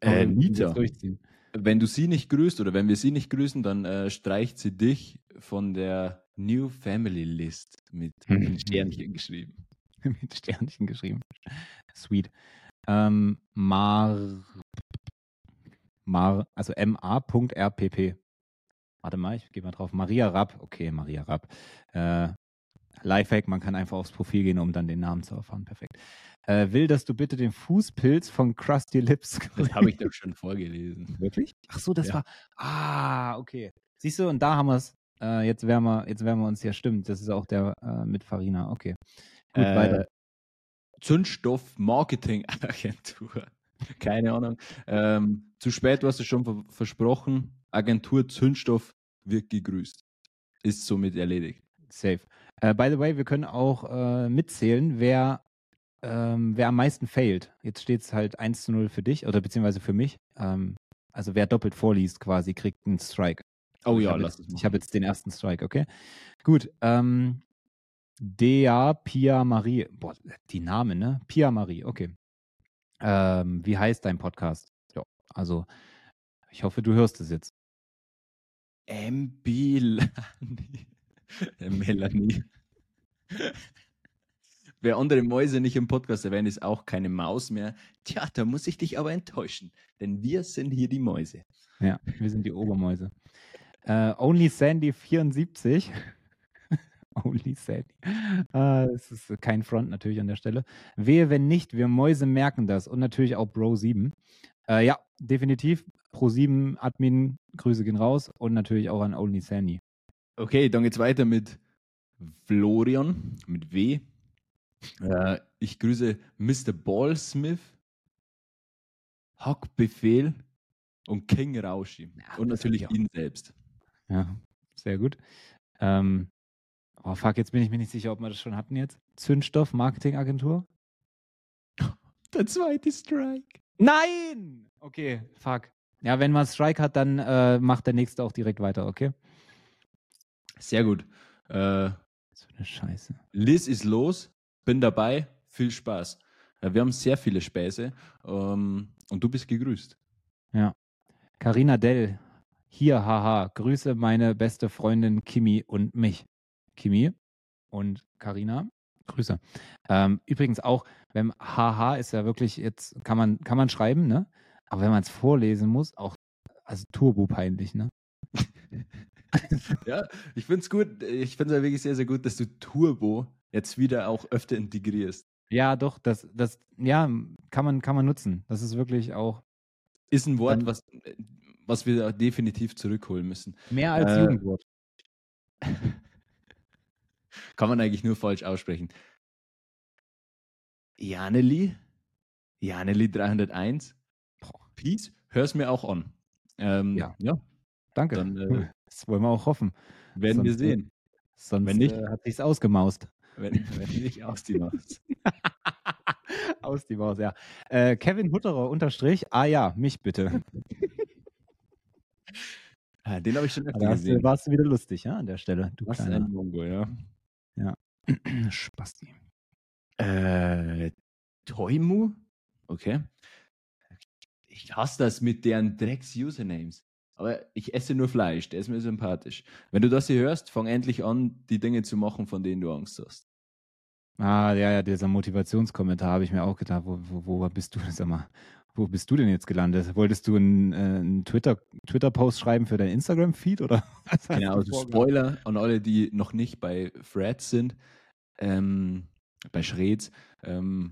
Äh, Nita. Durchziehen wenn du sie nicht grüßt oder wenn wir sie nicht grüßen, dann äh, streicht sie dich von der New Family List mit, mit Sternchen geschrieben. mit Sternchen geschrieben. Sweet. Ähm, Mar, Mar, also ma.rpp. Warte mal, ich gehe mal drauf. Maria Rapp. Okay, Maria Rapp. Äh, Lifehack, man kann einfach aufs Profil gehen, um dann den Namen zu erfahren. Perfekt äh, will, dass du bitte den Fußpilz von Krusty Lips. Das habe ich doch schon vorgelesen. Wirklich? Ach so, das ja. war. Ah, okay. Siehst du, und da haben wir es. Äh, jetzt werden wir, jetzt werden wir uns ja stimmt. Das ist auch der äh, mit Farina. Okay. Gut, äh, weiter. Zündstoff Marketing Agentur. Keine Ahnung. Ähm, zu spät, du hast es schon ver versprochen. Agentur Zündstoff wird gegrüßt. Ist somit erledigt. Safe. Uh, by the way, wir können auch uh, mitzählen, wer ähm, wer am meisten failt. Jetzt steht es halt 1 zu 0 für dich oder beziehungsweise für mich. Ähm, also wer doppelt vorliest quasi, kriegt einen Strike. Oh ja, lass es Ich habe jetzt den ersten Strike, okay? Gut. Ähm, Dea Pia Marie. Boah, die Namen, ne? Pia Marie, okay. Ähm, wie heißt dein Podcast? Ja, also ich hoffe, du hörst es jetzt. MB Melanie. Wer andere Mäuse nicht im Podcast erwähnt, ist auch keine Maus mehr. Tja, da muss ich dich aber enttäuschen, denn wir sind hier die Mäuse. Ja, wir sind die Obermäuse. Uh, Only Sandy 74. Only Sandy. Uh, das ist kein Front natürlich an der Stelle. Wehe, wenn nicht, wir Mäuse merken das. Und natürlich auch Bro 7. Uh, ja, definitiv. Pro 7 Admin, Grüße gehen raus. Und natürlich auch an Only Sandy. Okay, dann geht's weiter mit Florian, mit W. Äh, ich grüße Mr. Ballsmith, Hackbefehl und King Rauschi. Ja, und natürlich ihn selbst. Ja, sehr gut. Ähm, oh fuck, jetzt bin ich mir nicht sicher, ob wir das schon hatten jetzt. Zündstoff Marketingagentur? Der zweite Strike. Nein! Okay, fuck. Ja, wenn man Strike hat, dann äh, macht der nächste auch direkt weiter, okay? Sehr gut. Äh, so eine Scheiße. Liz ist los bin dabei, viel Spaß. Wir haben sehr viele Späße ähm, und du bist gegrüßt. Ja. Carina Dell, hier, haha, grüße meine beste Freundin Kimi und mich. Kimi und Carina, Grüße. Ähm, übrigens auch, wenn haha ist ja wirklich jetzt, kann man, kann man schreiben, ne? Aber wenn man es vorlesen muss, auch, also turbo peinlich, ne? ja, ich finde es gut, ich finde es ja wirklich sehr, sehr gut, dass du Turbo jetzt wieder auch öfter integrierst. Ja, doch, das, das, ja, kann man, kann man nutzen. Das ist wirklich auch. Ist ein Wort, was, was wir definitiv zurückholen müssen. Mehr als äh, Jugendwort. kann man eigentlich nur falsch aussprechen. Janeli? Janeli 301? Peace, hör's mir auch an. Ähm, ja. ja. Danke. Dann, äh, das wollen wir auch hoffen. Werden sonst, wir sehen. Sonst wenn nicht, äh, hat sich's ausgemaust. Wenn, wenn nicht, aus die Maus. aus die Maus, ja. Äh, Kevin Hutterer unterstrich, ah ja, mich bitte. ja, den habe ich schon öfter da gesehen. Warst du wieder lustig, ja, an der Stelle. Du Was ein Mongo, ja. Ja. Spasti. Äh, Toimu? Okay. Ich hasse das mit deren Drecks-Usernames. Aber ich esse nur Fleisch, der ist mir sympathisch. Wenn du das hier hörst, fang endlich an, die Dinge zu machen, von denen du Angst hast. Ah, ja, ja, dieser Motivationskommentar habe ich mir auch gedacht. Wo, wo, wo bist du, sag mal, wo bist du denn jetzt gelandet? Wolltest du einen, äh, einen Twitter, Twitter-Post schreiben für dein Instagram-Feed oder was Genau, also Spoiler an alle, die noch nicht bei Threads sind, ähm, bei Schreds. Ähm,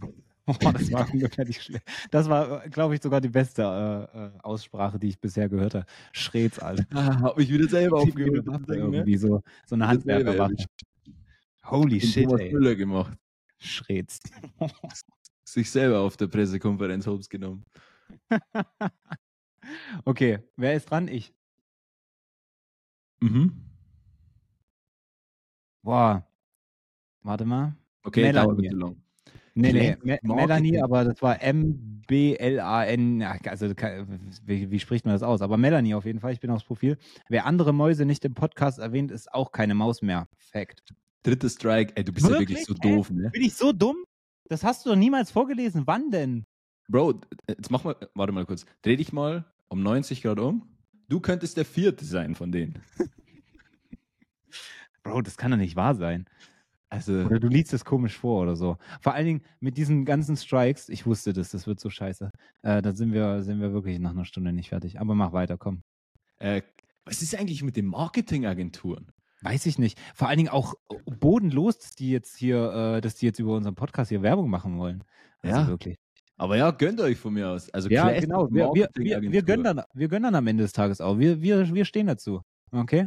Oh, das war ungefähr schlecht. Das war, glaube ich, sogar die beste äh, äh, Aussprache, die ich bisher gehört habe. Schreds, Alter. Ah, hab ich wieder selber aufgehört. Ne? Irgendwie so, so eine Handwerkerwaffe. Holy shit, Thomas ey. Müller gemacht. Schreds. Sich selber auf der Pressekonferenz Hobbs genommen. okay, wer ist dran? Ich. Mhm. Boah. Warte mal. Okay, dauert nicht so lang. Nee, nee, Me Melanie, aber das war M-B-L-A-N, also wie, wie, spricht man das aus? Aber Melanie auf jeden Fall, ich bin aufs Profil. Wer andere Mäuse nicht im Podcast erwähnt, ist auch keine Maus mehr. Fact. Drittes Strike, ey, du bist wirklich? ja wirklich so doof, ne? Bin ich so dumm? Das hast du doch niemals vorgelesen. Wann denn? Bro, jetzt mach mal, warte mal kurz. Dreh dich mal um 90 Grad um. Du könntest der vierte sein von denen. Bro, das kann doch nicht wahr sein. Also, oder du liest es komisch vor oder so. Vor allen Dingen mit diesen ganzen Strikes, ich wusste das, das wird so scheiße. Äh, da sind wir, sind wir wirklich nach einer Stunde nicht fertig. Aber mach weiter, komm. Äh, was ist eigentlich mit den Marketingagenturen? Weiß ich nicht. Vor allen Dingen auch bodenlos, dass die jetzt hier, äh, dass die jetzt über unseren Podcast hier Werbung machen wollen. Also ja, wirklich. Aber ja, gönnt euch von mir aus. Also ja, genau. Wir, wir, wir, wir, gönnen dann, wir gönnen dann am Ende des Tages auch. Wir, wir, wir stehen dazu. Okay?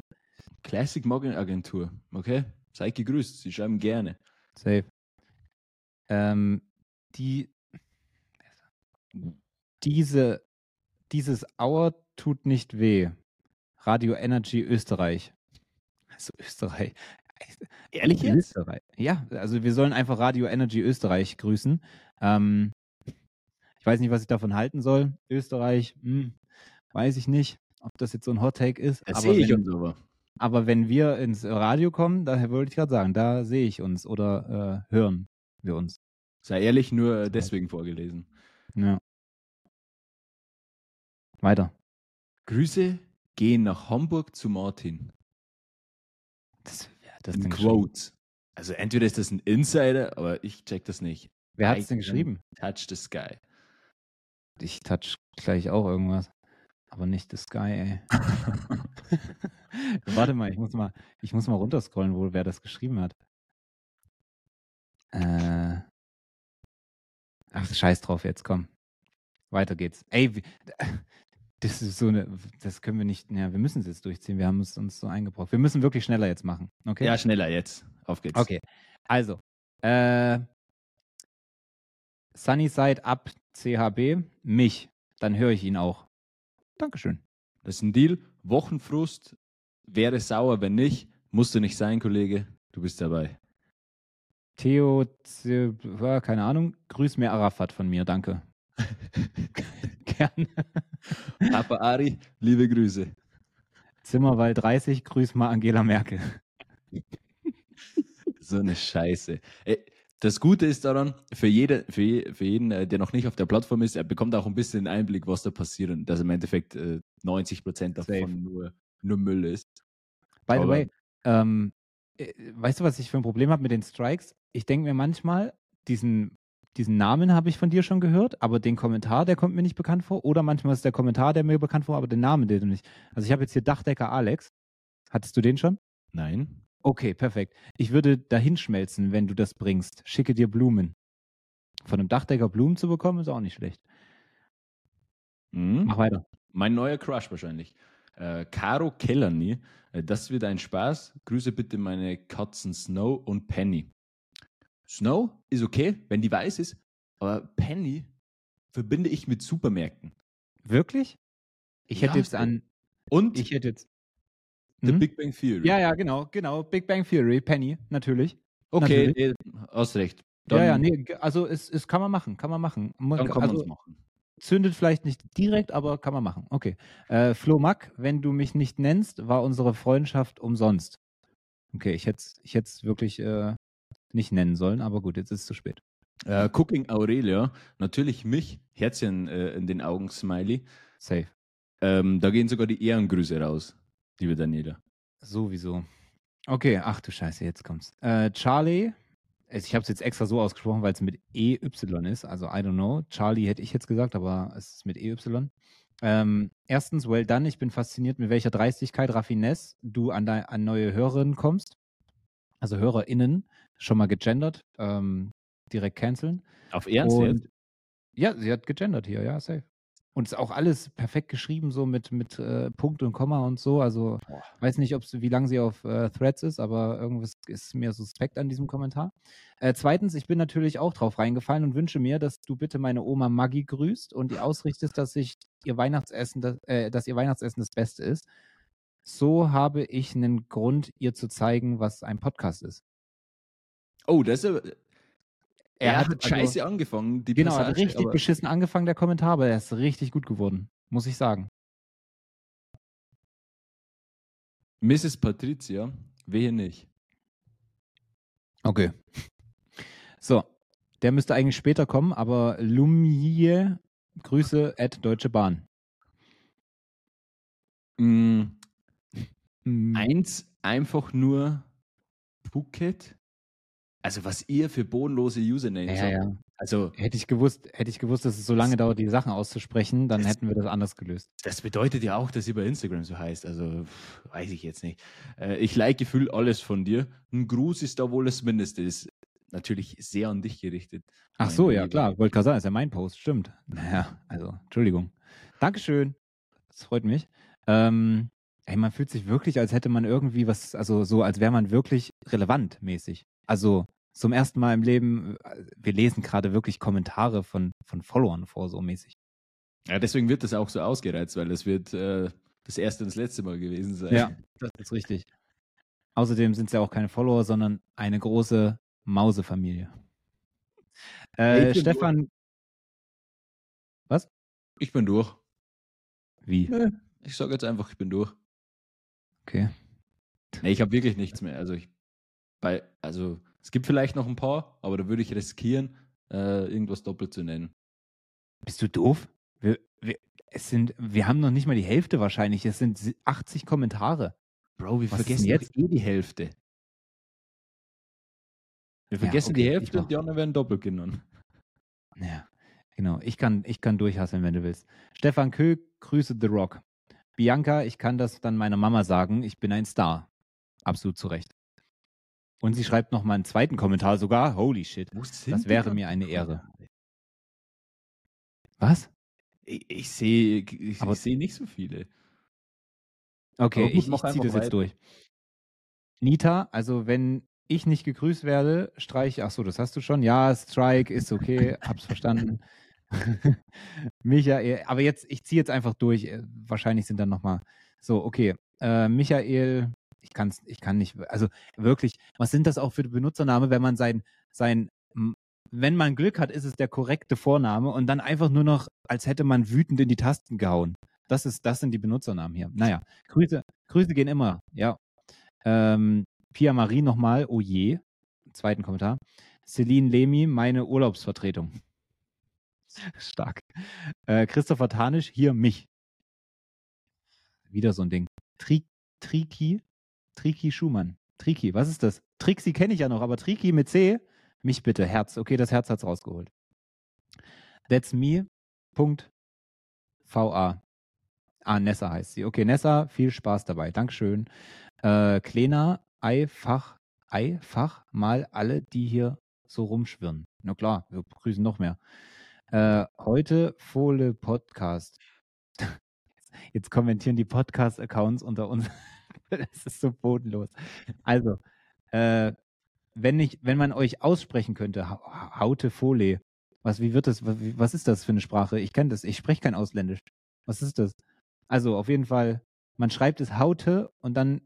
Classic Marketing Agentur. Okay? Seid gegrüßt, sie schreiben gerne. Safe. Ähm, die, diese, dieses Auer tut nicht weh. Radio Energy Österreich. Also Österreich. Ehrlich jetzt? Österreich. Ja, also wir sollen einfach Radio Energy Österreich grüßen. Ähm, ich weiß nicht, was ich davon halten soll. Österreich, hm, weiß ich nicht, ob das jetzt so ein Hot Take ist. Das sehe ich uns aber. Aber wenn wir ins Radio kommen, daher wollte ich gerade sagen, da sehe ich uns oder äh, hören wir uns. Sei ehrlich, nur deswegen vorgelesen. Ja. Weiter. Grüße gehen nach Hamburg zu Martin. Das, hat das In Quotes. Also entweder ist das ein Insider, aber ich check das nicht. Wer hat es denn geschrieben? Touch the Sky. Ich touch gleich auch irgendwas. Aber nicht the Sky, ey. Warte mal, ich muss mal, ich muss mal runterscrollen, wo wer das geschrieben hat. Äh. Ach, scheiß drauf jetzt, komm. Weiter geht's. Ey, das ist so eine, das können wir nicht, ja, wir müssen es jetzt durchziehen. Wir haben es uns so eingebrockt. Wir müssen wirklich schneller jetzt machen. Okay? Ja, schneller jetzt. Auf geht's. Okay. Also, äh, Sunnyside ab CHB, mich. Dann höre ich ihn auch. Dankeschön. Das ist ein Deal. Wochenfrust wäre sauer, wenn nicht. Musst du nicht sein, Kollege. Du bist dabei. Theo, keine Ahnung. Grüß mir Arafat von mir, danke. Gerne. Papa Ari, liebe Grüße. Zimmerwald 30, grüß mal Angela Merkel. so eine Scheiße. Ey, das Gute ist daran, für, jede, für, für jeden, äh, der noch nicht auf der Plattform ist, er bekommt auch ein bisschen Einblick, was da passiert und dass im Endeffekt äh, 90 Prozent davon nur, nur Müll ist. By the way, ähm, äh, weißt du, was ich für ein Problem habe mit den Strikes? Ich denke mir manchmal, diesen, diesen Namen habe ich von dir schon gehört, aber den Kommentar, der kommt mir nicht bekannt vor. Oder manchmal ist der Kommentar, der mir bekannt vor, aber den Namen, den du nicht. Also ich habe jetzt hier Dachdecker Alex. Hattest du den schon? Nein. Okay, perfekt. Ich würde dahin schmelzen, wenn du das bringst. Schicke dir Blumen. von einem Dachdecker Blumen zu bekommen, ist auch nicht schlecht. Mhm. Mach weiter. Mein neuer Crush wahrscheinlich. Äh, Caro Kellerny. Äh, das wird ein Spaß. Grüße bitte meine Katzen Snow und Penny. Snow ist okay, wenn die weiß ist, aber Penny verbinde ich mit Supermärkten. Wirklich? Ich hätte ja, jetzt an. Und ich hätte jetzt. The hm? Big Bang Theory. Ja, ja, genau, genau. Big Bang Theory, Penny, natürlich. Okay, natürlich. Nee, hast recht. Dann, ja, ja, nee, also es, es kann man machen, kann man machen. Dann kann also, man es machen. Zündet vielleicht nicht direkt, aber kann man machen. Okay. Äh, Flo Mack, wenn du mich nicht nennst, war unsere Freundschaft umsonst. Okay, ich hätte es ich wirklich äh, nicht nennen sollen, aber gut, jetzt ist es zu spät. Äh, Cooking Aurelia, natürlich mich, Herzchen äh, in den Augen, Smiley. Safe. Ähm, da gehen sogar die Ehrengrüße raus, liebe Daniela. Sowieso. Okay, ach du Scheiße, jetzt kommt's. Äh, Charlie, ich habe es jetzt extra so ausgesprochen, weil es mit EY ist, also I don't know. Charlie hätte ich jetzt gesagt, aber es ist mit EY. Ähm, erstens, well done. Ich bin fasziniert, mit welcher Dreistigkeit, Raffinesse du an, an neue Hörerinnen kommst. Also HörerInnen, schon mal gegendert, ähm, direkt canceln. Auf Ernst Und, Ja, sie hat gegendert hier, ja, safe. Und ist auch alles perfekt geschrieben, so mit, mit äh, Punkt und Komma und so. Also, Boah. weiß nicht, wie lange sie auf äh, Threads ist, aber irgendwas ist mir suspekt an diesem Kommentar. Äh, zweitens, ich bin natürlich auch drauf reingefallen und wünsche mir, dass du bitte meine Oma Maggie grüßt und ihr ausrichtest, dass ich ihr Weihnachtsessen, das, äh, dass ihr Weihnachtsessen das Beste ist. So habe ich einen Grund, ihr zu zeigen, was ein Podcast ist. Oh, das ist er, er hat, hat also scheiße also, angefangen. Die genau, Passage, hat richtig beschissen angefangen, der Kommentar, aber er ist richtig gut geworden, muss ich sagen. Mrs. Patricia, wehe nicht. Okay. So, der müsste eigentlich später kommen, aber Lumier, Grüße at Deutsche Bahn. Mm. Mm. Eins, einfach nur Phuket. Also was ihr für bodenlose Usernames ja, habt. Ja. Also hätte ich gewusst, hätte ich gewusst, dass es so lange dauert, die Sachen auszusprechen, dann hätten wir das anders gelöst. Das bedeutet ja auch, dass ihr bei Instagram so heißt. Also weiß ich jetzt nicht. Äh, ich like gefühlt alles von dir. Ein Gruß ist da wohl das Mindeste. Ist natürlich sehr an dich gerichtet. Ach so, ja klar. Wollte gerade sagen, ist ja mein Post. Stimmt. Naja, also Entschuldigung. Dankeschön. Das freut mich. Ähm, ey, man fühlt sich wirklich, als hätte man irgendwie was, also so, als wäre man wirklich relevant mäßig. Also zum ersten Mal im Leben, äh, wir lesen gerade wirklich Kommentare von, von Followern vor, so mäßig. Ja, deswegen wird das auch so ausgereizt, weil es wird äh, das erste und das letzte Mal gewesen sein. Ja, das ist richtig. Außerdem sind es ja auch keine Follower, sondern eine große Mausefamilie. Äh, Stefan. Durch. Was? Ich bin durch. Wie? Ich sage jetzt einfach, ich bin durch. Okay. Nee, ich habe wirklich nichts mehr. Also ich bei, also es gibt vielleicht noch ein paar, aber da würde ich riskieren, äh, irgendwas doppelt zu nennen. Bist du doof? Wir, wir, es sind, wir haben noch nicht mal die Hälfte wahrscheinlich. Es sind 80 Kommentare. Bro, wir Was vergessen jetzt eh die Hälfte. Wir vergessen ja, okay, die Hälfte und die anderen werden doppelt genommen. Ja, genau. Ich kann, ich kann durchhasseln, wenn du willst. Stefan Köh, Grüße The Rock. Bianca, ich kann das dann meiner Mama sagen, ich bin ein Star. Absolut zu Recht. Und sie schreibt noch mal einen zweiten Kommentar sogar. Holy shit. Das wäre mir eine Ehre. Was? Ich, ich sehe ich, ich seh nicht so viele. Okay, gut, ich, ich ziehe das jetzt durch. Nita, also wenn ich nicht gegrüßt werde, streiche, ach so, das hast du schon. Ja, Strike ist okay, hab's verstanden. Michael, aber jetzt, ich ziehe jetzt einfach durch. Äh, wahrscheinlich sind dann noch mal so, okay. Äh, Michael ich kann ich kann nicht, also wirklich, was sind das auch für Benutzername, wenn man sein, sein, wenn man Glück hat, ist es der korrekte Vorname und dann einfach nur noch, als hätte man wütend in die Tasten gehauen. Das ist, das sind die Benutzernamen hier. Naja, Grüße, Grüße gehen immer, ja. Ähm, Pia Marie nochmal, oh je, zweiten Kommentar. Celine Lemi, meine Urlaubsvertretung. Stark. Äh, Christopher Tanisch, hier mich. Wieder so ein Ding. Tri Triki, Triki Schumann. Triki, was ist das? Trixi kenne ich ja noch, aber Triki mit C? Mich bitte, Herz. Okay, das Herz hat's rausgeholt. That's me. Punkt. VA. Ah, Nessa heißt sie. Okay, Nessa, viel Spaß dabei. Dankeschön. Äh, Klena, Eifach, Eifach mal alle, die hier so rumschwirren. Na klar, wir grüßen noch mehr. Äh, heute Fohle Podcast. Jetzt kommentieren die Podcast-Accounts unter uns. das ist so bodenlos. Also, äh, wenn ich, wenn man euch aussprechen könnte, Haute Folie, was, wie wird das, was, ist das für eine Sprache? Ich kenne das, ich spreche kein Ausländisch. Was ist das? Also, auf jeden Fall, man schreibt es Haute und dann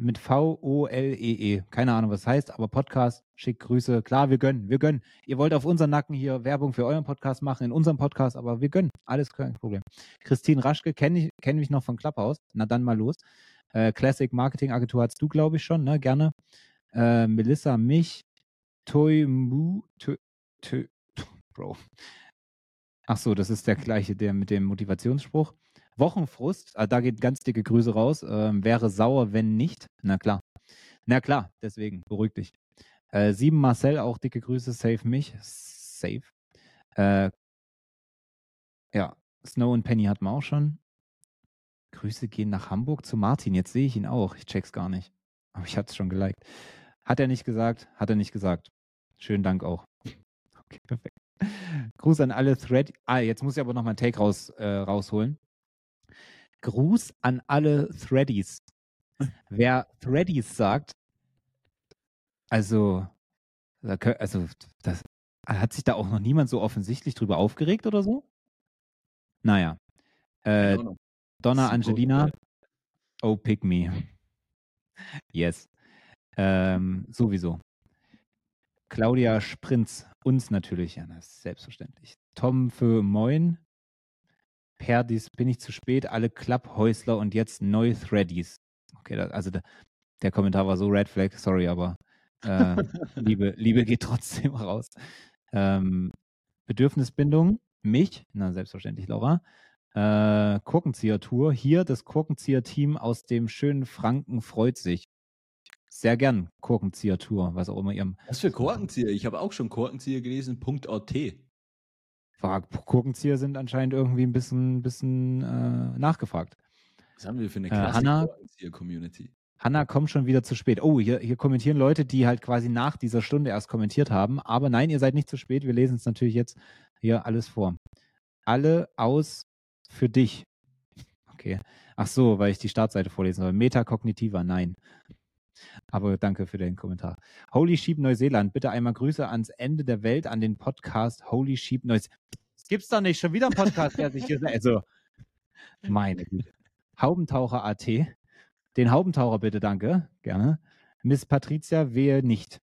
mit V-O-L-E-E. -E. Keine Ahnung, was heißt, aber Podcast, schick Grüße. Klar, wir gönnen, wir gönnen. Ihr wollt auf unseren Nacken hier Werbung für euren Podcast machen, in unserem Podcast, aber wir gönnen. Alles kein Problem. Christine Raschke kenne ich, kenn ich noch von Clubhouse. Na dann mal los. Äh, Classic Marketing Agentur hast du, glaube ich, schon, ne? Gerne. Äh, Melissa Mich, Toi Mu, Toi, Toi, Bro. Ach so, das ist der gleiche, der mit dem Motivationsspruch. Wochenfrust, ah, da geht ganz dicke Grüße raus. Ähm, wäre sauer, wenn nicht. Na klar. Na klar, deswegen, beruhig dich. Äh, sieben Marcel, auch dicke Grüße, save mich. Save. Äh, ja, Snow und Penny hatten wir auch schon. Grüße gehen nach Hamburg zu Martin. Jetzt sehe ich ihn auch. Ich check's gar nicht. Aber ich es schon geliked. Hat er nicht gesagt? Hat er nicht gesagt. Schönen Dank auch. Okay, perfekt. Gruß an alle Thread. Ah, jetzt muss ich aber noch mal einen Take raus, äh, rausholen. Gruß an alle Threadies. Wer Threadies sagt, also, also das, hat sich da auch noch niemand so offensichtlich drüber aufgeregt oder so? Naja. Äh, Donna Angelina, oh, pick me. Yes. Ähm, sowieso. Claudia Sprinz, uns natürlich, ja, das ist selbstverständlich. Tom für Moin, Perdis, bin ich zu spät, alle Clubhäusler und jetzt neu Threadies. Okay, das, also der, der, Kommentar war so Red Flag, sorry, aber äh, Liebe, Liebe geht trotzdem raus. Ähm, Bedürfnisbindung, mich, na selbstverständlich Laura. Äh, Korkenzieher-Tour, hier das Korkenzieher-Team aus dem schönen Franken freut sich. Sehr gern Korkenzieher-Tour, was auch immer ihrem. Was für Korkenzieher? Ich habe auch schon Korkenzieher gelesen, .at. Korkenzieher sind anscheinend irgendwie ein bisschen, bisschen äh, nachgefragt. Was haben wir für eine klasse äh, Korkenzieher-Community? Hanna kommt schon wieder zu spät. Oh, hier, hier kommentieren Leute, die halt quasi nach dieser Stunde erst kommentiert haben. Aber nein, ihr seid nicht zu spät. Wir lesen es natürlich jetzt hier alles vor. Alle aus für dich. Okay. Ach so, weil ich die Startseite vorlesen soll. Metakognitiva, nein. Aber danke für den Kommentar. Holy Sheep Neuseeland, bitte einmal Grüße ans Ende der Welt an den Podcast Holy Sheep Neuseeland. Das gibt's doch nicht, schon wieder ein Podcast, der sich hier. Also, meine Güte. Haubentaucher AT. Den Haubentaucher bitte, danke. Gerne. Miss Patricia, wehe nicht.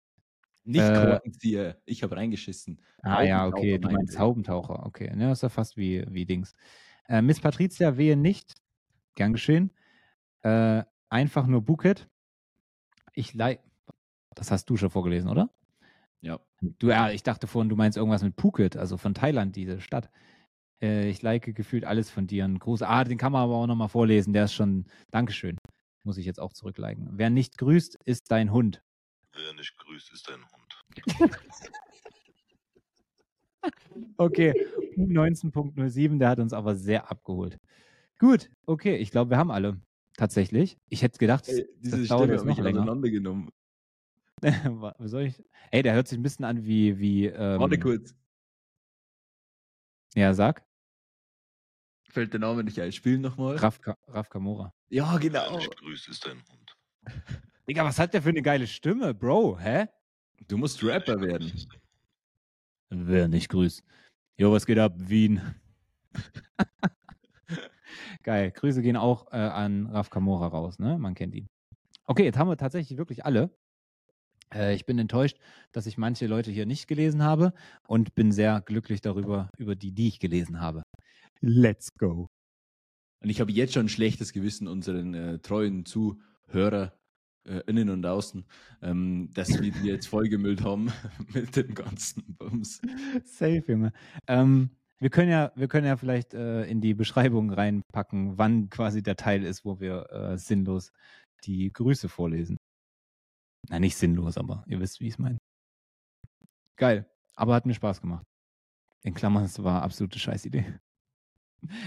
Nicht äh, Korkenzieher. Ich habe reingeschissen. Ah ja, okay, du meinst Haubentaucher. Okay, das ist ja fast wie, wie Dings. Äh, Miss Patricia, wehe nicht. Gern geschehen. Äh, einfach nur Buket ich leih. Das hast du schon vorgelesen, oder? Ja. Du, ja, ich dachte vorhin, du meinst irgendwas mit Phuket, also von Thailand, diese Stadt. Äh, ich like gefühlt alles von dir. Ein großer, ah, den kann man aber auch nochmal vorlesen. Der ist schon, Dankeschön. Muss ich jetzt auch zurückliken. Wer nicht grüßt, ist dein Hund. Wer nicht grüßt, ist dein Hund. okay, U19.07, der hat uns aber sehr abgeholt. Gut, okay, ich glaube, wir haben alle. Tatsächlich. Ich hätte gedacht, Ey, diese das dauert jetzt noch länger. auseinandergenommen. Was soll ich? Ey, der hört sich ein bisschen an wie. wie ähm, Warte kurz. Ja, sag. Fällt der Name nicht ein. Spielen nochmal. Raf, Raf Kamora. Ja, genau. Ich grüße, ist dein Hund. Digga, was hat der für eine geile Stimme, Bro? Hä? Du musst Rapper werden. Wer nicht grüßt. Jo, was geht ab? Wien. Geil. Grüße gehen auch äh, an Raf Kamora raus, ne? Man kennt ihn. Okay, jetzt haben wir tatsächlich wirklich alle. Äh, ich bin enttäuscht, dass ich manche Leute hier nicht gelesen habe und bin sehr glücklich darüber, über die, die ich gelesen habe. Let's go. Und ich habe jetzt schon ein schlechtes Gewissen unseren äh, treuen Zuhörer äh, innen und außen, ähm, dass wir die jetzt vollgemüllt haben mit dem ganzen Bums. Safe, Junge. Ähm, wir können ja, wir können ja vielleicht äh, in die Beschreibung reinpacken, wann quasi der Teil ist, wo wir äh, sinnlos die Grüße vorlesen. Na, nicht sinnlos, aber ihr wisst, wie ich es meine. Geil. Aber hat mir Spaß gemacht. In Klammern, es war absolute Scheißidee.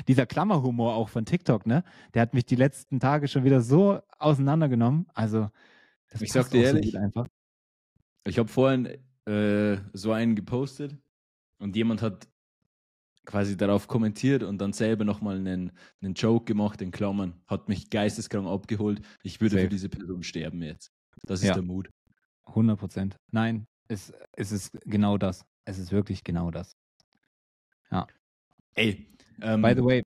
Dieser Klammerhumor auch von TikTok, ne? Der hat mich die letzten Tage schon wieder so auseinandergenommen. Also, ich sag dir ehrlich, so einfach. Ich habe vorhin äh, so einen gepostet und jemand hat quasi darauf kommentiert und dann selber nochmal einen, einen Joke gemacht in Klammern, hat mich geisteskrank abgeholt. Ich würde Safe. für diese Person sterben jetzt. Das ist ja. der Mut. 100 Prozent. Nein, es, es ist genau das. Es ist wirklich genau das. Ja. Ey. Ähm, By the way,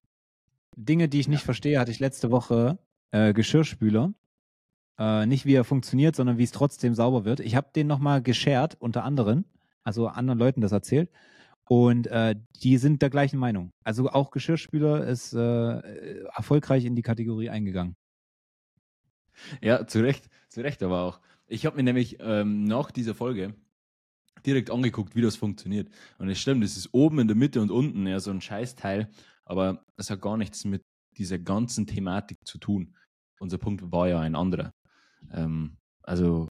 Dinge, die ich nicht ja. verstehe, hatte ich letzte Woche äh, Geschirrspüler. Äh, nicht wie er funktioniert, sondern wie es trotzdem sauber wird. Ich habe den nochmal geshared, unter anderem, also anderen Leuten das erzählt. Und äh, die sind der gleichen Meinung. Also auch Geschirrspüler ist äh, erfolgreich in die Kategorie eingegangen. Ja, zu Recht, zu Recht aber auch. Ich habe mir nämlich ähm, nach dieser Folge direkt angeguckt, wie das funktioniert. Und es stimmt, es ist oben in der Mitte und unten ja so ein Scheißteil, aber es hat gar nichts mit dieser ganzen Thematik zu tun. Unser Punkt war ja ein anderer. Ähm, also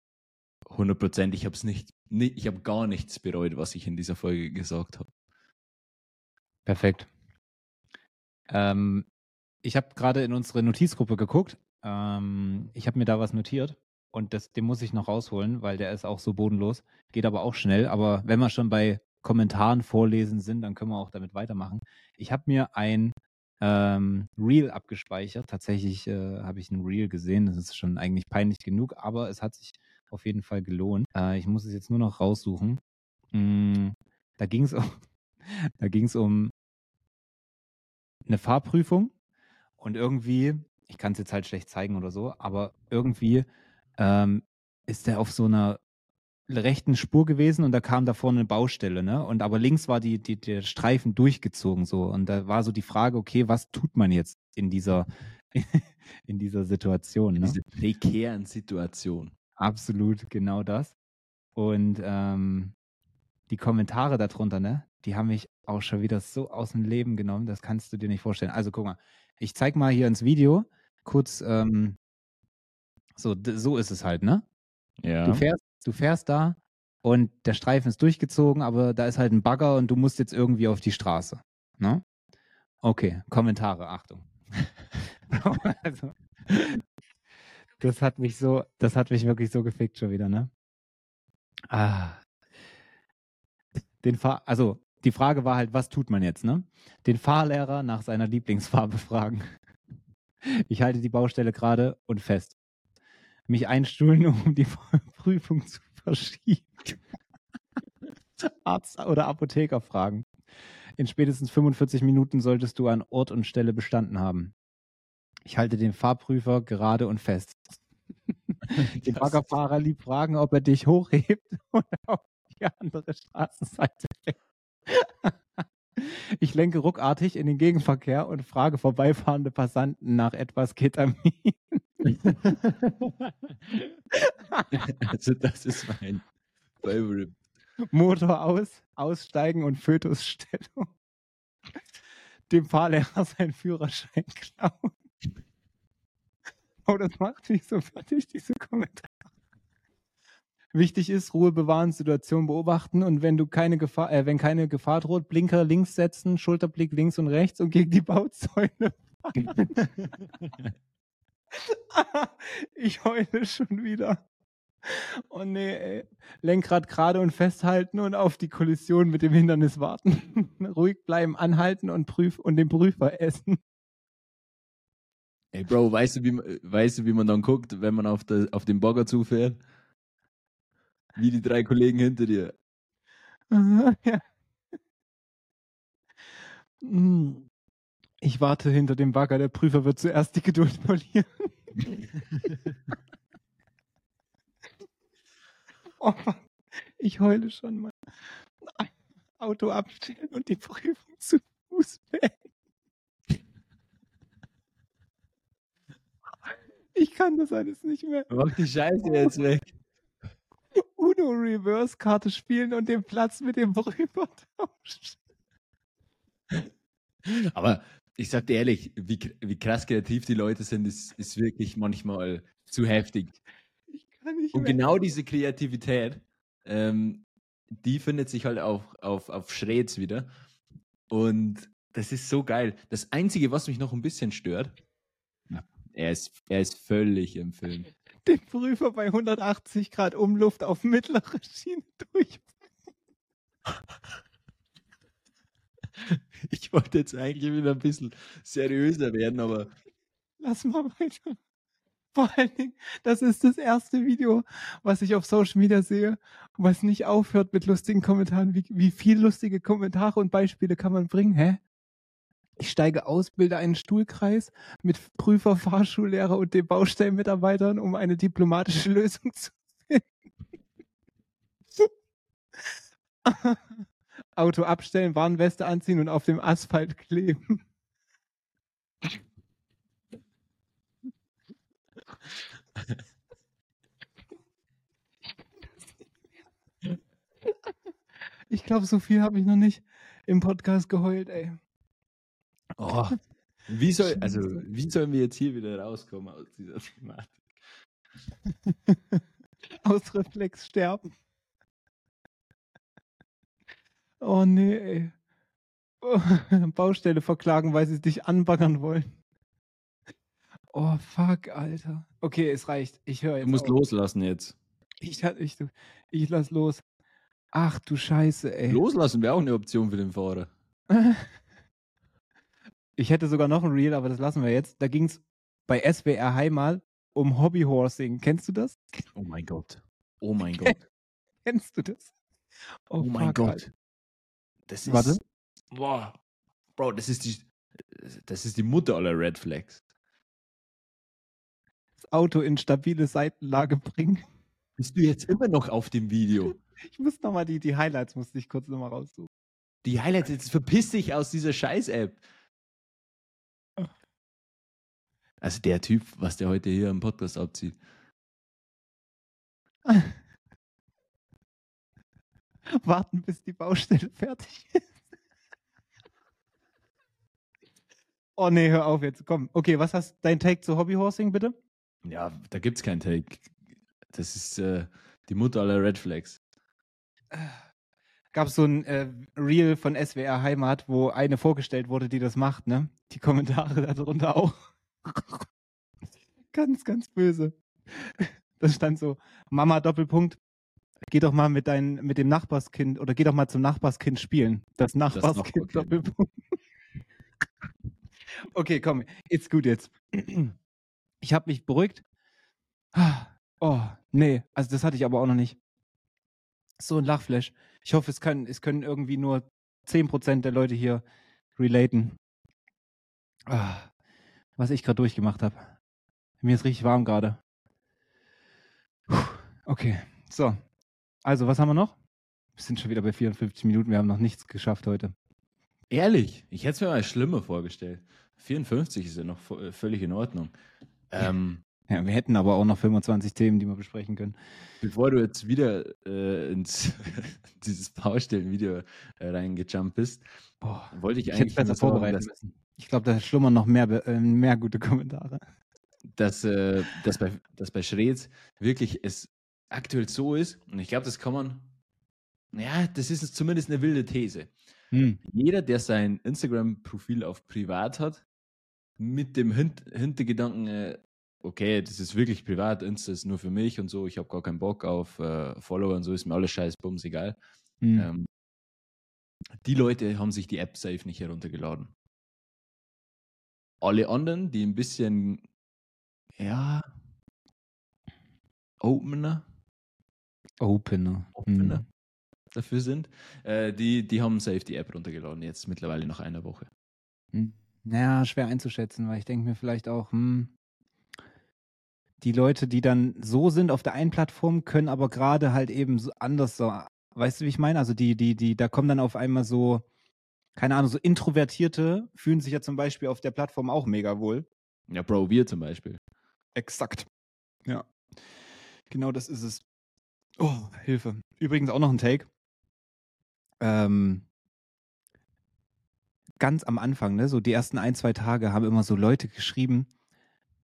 100 Prozent, ich habe es nicht, nicht, ich habe gar nichts bereut, was ich in dieser Folge gesagt habe. Perfekt. Ähm, ich habe gerade in unsere Notizgruppe geguckt. Ähm, ich habe mir da was notiert und das, den muss ich noch rausholen, weil der ist auch so bodenlos. Geht aber auch schnell. Aber wenn wir schon bei Kommentaren vorlesen sind, dann können wir auch damit weitermachen. Ich habe mir ein ähm, Reel abgespeichert. Tatsächlich äh, habe ich ein Reel gesehen. Das ist schon eigentlich peinlich genug, aber es hat sich auf jeden Fall gelohnt. Äh, ich muss es jetzt nur noch raussuchen. Mm, da ging es um, da ging es um eine Fahrprüfung und irgendwie, ich kann es jetzt halt schlecht zeigen oder so, aber irgendwie ähm, ist der auf so einer rechten Spur gewesen und da kam da vorne eine Baustelle, ne? Und aber links war die, die, der Streifen durchgezogen so. Und da war so die Frage, okay, was tut man jetzt in dieser, in dieser Situation? Ne? Diese prekären Situation. Absolut, genau das. Und ähm, die Kommentare darunter, ne? Die haben mich auch schon wieder so aus dem Leben genommen, das kannst du dir nicht vorstellen. Also guck mal, ich zeig mal hier ins Video kurz, ähm, so, so ist es halt, ne? Ja. Du fährst, du fährst da und der Streifen ist durchgezogen, aber da ist halt ein Bagger und du musst jetzt irgendwie auf die Straße. Ne? Okay, Kommentare, Achtung. also, das hat mich so, das hat mich wirklich so gefickt schon wieder, ne? Ah. Den Fahr also die Frage war halt, was tut man jetzt, ne? Den Fahrlehrer nach seiner Lieblingsfarbe fragen. Ich halte die Baustelle gerade und fest mich einstuhlen, um die Prüfung zu verschieben. Arzt oder Apotheker fragen. In spätestens 45 Minuten solltest du an Ort und Stelle bestanden haben. Ich halte den Fahrprüfer gerade und fest. den Baggerfahrer lieb fragen, ob er dich hochhebt oder auf die andere Straßenseite Ich lenke ruckartig in den Gegenverkehr und frage vorbeifahrende Passanten nach etwas Ketamin. also das ist mein Favorite. Motor aus, aussteigen und Fötusstellung. Dem Fahrlehrer seinen Führerschein klauen. Oh, das macht mich so fertig, diese Kommentare. Wichtig ist, Ruhe bewahren, Situation beobachten und wenn du keine Gefahr, äh, wenn keine Gefahr droht, Blinker links setzen, Schulterblick links und rechts und gegen die Bauzäune. ich heule schon wieder. Oh nee, ey. Lenkrad gerade und festhalten und auf die Kollision mit dem Hindernis warten. Ruhig bleiben, anhalten und prüf und den Prüfer essen. Ey, Bro, weißt du, wie, weißt du, wie man dann guckt, wenn man auf, der, auf den Bagger zufährt? Wie die drei Kollegen hinter dir. ja. Hm. Ich warte hinter dem Bagger, der Prüfer wird zuerst die Geduld verlieren. oh Mann, ich heule schon mal. Auto abstellen und die Prüfung zu Fuß beenden. Ich kann das alles nicht mehr. Mach die Scheiße jetzt weg. Uno Reverse Karte spielen und den Platz mit dem Prüfer tauschen. Aber ich sag dir ehrlich, wie, wie krass kreativ die Leute sind, ist, ist wirklich manchmal zu heftig. Und genau diese Kreativität, ähm, die findet sich halt auch auf, auf Schreds wieder. Und das ist so geil. Das Einzige, was mich noch ein bisschen stört, er ist, er ist völlig im Film. Den Prüfer bei 180 Grad Umluft auf mittlere Schiene durch. Ich wollte jetzt eigentlich wieder ein bisschen seriöser werden, aber. Lass mal weiter. Vor allen Dingen, das ist das erste Video, was ich auf Social Media sehe, was nicht aufhört mit lustigen Kommentaren. Wie, wie viel lustige Kommentare und Beispiele kann man bringen? Hä? Ich steige aus, bilde einen Stuhlkreis mit Prüfer, Fahrschullehrer und den Baustellenmitarbeitern, um eine diplomatische Lösung zu finden. Auto abstellen, Warnweste anziehen und auf dem Asphalt kleben. Ich glaube, so viel habe ich noch nicht im Podcast geheult, ey. Oh, wie soll, also, wie sollen wir jetzt hier wieder rauskommen aus dieser Thematik? aus Reflex sterben. Oh nee, ey. Oh, Baustelle verklagen, weil sie dich anbaggern wollen. Oh, fuck, Alter. Okay, es reicht. Ich höre jetzt. Du musst auf. loslassen jetzt. Ich, ich, ich lass los. Ach du Scheiße, ey. Loslassen wäre auch eine Option für den Fahrer. ich hätte sogar noch ein Reel, aber das lassen wir jetzt. Da ging es bei SWR Heimal um Hobbyhorsing. Kennst du das? Oh mein Gott. Oh mein Gott. Kennst du das? Oh, oh mein Gott. Alter. Das ist. Warte. Boah. Bro, das ist die. Das ist die Mutter aller Red Flags. Das Auto in stabile Seitenlage bringen. Bist du jetzt immer noch auf dem Video? Ich muss nochmal die, die Highlights, musste ich kurz nochmal raussuchen. Die Highlights, jetzt verpiss dich aus dieser Scheiß-App. Also der Typ, was der heute hier im Podcast abzieht. Warten, bis die Baustelle fertig ist. oh nee, hör auf jetzt. Komm. Okay, was hast dein Take zu Hobbyhorsing, bitte? Ja, da gibt's keinen Take. Das ist äh, die Mutter aller Red Flags. Gab es so ein äh, Reel von SWR Heimat, wo eine vorgestellt wurde, die das macht, ne? Die Kommentare darunter auch. ganz, ganz böse. Das stand so, Mama Doppelpunkt, geh doch mal mit dein, mit dem Nachbarskind oder geh doch mal zum Nachbarskind spielen. Das Nachbarskind das Doppelpunkt. okay, komm, ist gut jetzt. Ich habe mich beruhigt. Oh, nee, also das hatte ich aber auch noch nicht. So ein Lachflash. Ich hoffe, es, kann, es können irgendwie nur 10% der Leute hier relaten. Ah, was ich gerade durchgemacht habe. Mir ist richtig warm gerade. Okay, so. Also, was haben wir noch? Wir sind schon wieder bei 54 Minuten. Wir haben noch nichts geschafft heute. Ehrlich, ich hätte es mir mal schlimmer vorgestellt. 54 ist ja noch völlig in Ordnung. Ähm, ja, wir hätten aber auch noch 25 Themen, die wir besprechen können. Bevor du jetzt wieder äh, ins dieses Baustellenvideo äh, reingejumpt bist, oh, wollte ich, ich eigentlich besser vorbereiten müssen. Ich glaube, da schlummern noch mehr, äh, mehr gute Kommentare. Dass, äh, dass bei, dass bei Schreds wirklich es aktuell so ist, und ich glaube, das kann man, ja, das ist zumindest eine wilde These. Hm. Jeder, der sein Instagram-Profil auf privat hat, mit dem Hint Hintergedanken, äh, okay, das ist wirklich privat, Insta ist nur für mich und so, ich habe gar keinen Bock auf äh, Follower und so, ist mir alles scheiß bums egal. Mhm. Ähm, die Leute haben sich die App safe nicht heruntergeladen. Alle anderen, die ein bisschen, ja, Opener. Opener. Opener. Mhm. Dafür sind, äh, die, die haben safe die App runtergeladen, jetzt mittlerweile nach einer Woche. Hm. Naja, schwer einzuschätzen, weil ich denke mir vielleicht auch, hm, die Leute, die dann so sind auf der einen Plattform, können aber gerade halt eben so anders so, weißt du, wie ich meine? Also die, die, die, da kommen dann auf einmal so, keine Ahnung, so Introvertierte fühlen sich ja zum Beispiel auf der Plattform auch mega wohl. Ja, Bro, wir zum Beispiel. Exakt. Ja. Genau das ist es. Oh, Hilfe. Übrigens auch noch ein Take. Ähm, ganz am Anfang, ne, so die ersten ein, zwei Tage haben immer so Leute geschrieben,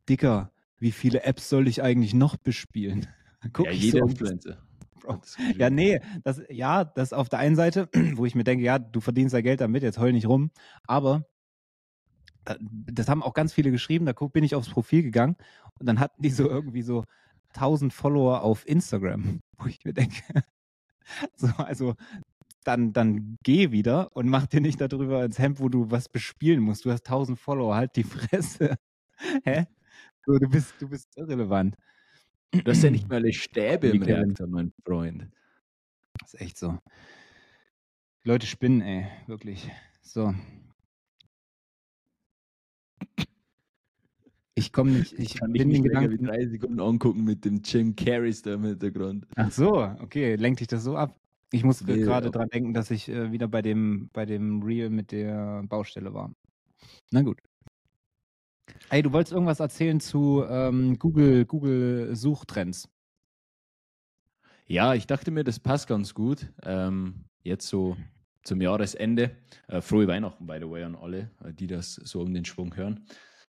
Dicker, wie viele Apps soll ich eigentlich noch bespielen? Guck ja, jede so Influencer. Ja, nee, das, ja, das auf der einen Seite, wo ich mir denke, ja, du verdienst ja Geld damit, jetzt heul nicht rum. Aber das haben auch ganz viele geschrieben, da bin ich aufs Profil gegangen und dann hatten die so irgendwie so 1000 Follower auf Instagram, wo ich mir denke, so, also dann, dann geh wieder und mach dir nicht darüber ins Hemd, wo du was bespielen musst. Du hast 1000 Follower, halt die Fresse. Hä? So, du, bist, du bist irrelevant. Du hast ja nicht mal eine Stäbe im Reaktor, mein Freund. Das ist echt so. Leute spinnen, ey, wirklich. So. Ich komme nicht, ich kann bin den Gedanken. wie drei Sekunden angucken mit dem Jim Carrey da im Hintergrund. Ach so, okay, lenkt dich das so ab? Ich muss nee, gerade dran denken, dass ich äh, wieder bei dem, bei dem Reel mit der Baustelle war. Na gut. Ey, du wolltest irgendwas erzählen zu ähm, Google, Google Suchtrends. Ja, ich dachte mir, das passt ganz gut. Ähm, jetzt so zum Jahresende. Äh, frohe Weihnachten, by the way, an alle, äh, die das so um den Schwung hören.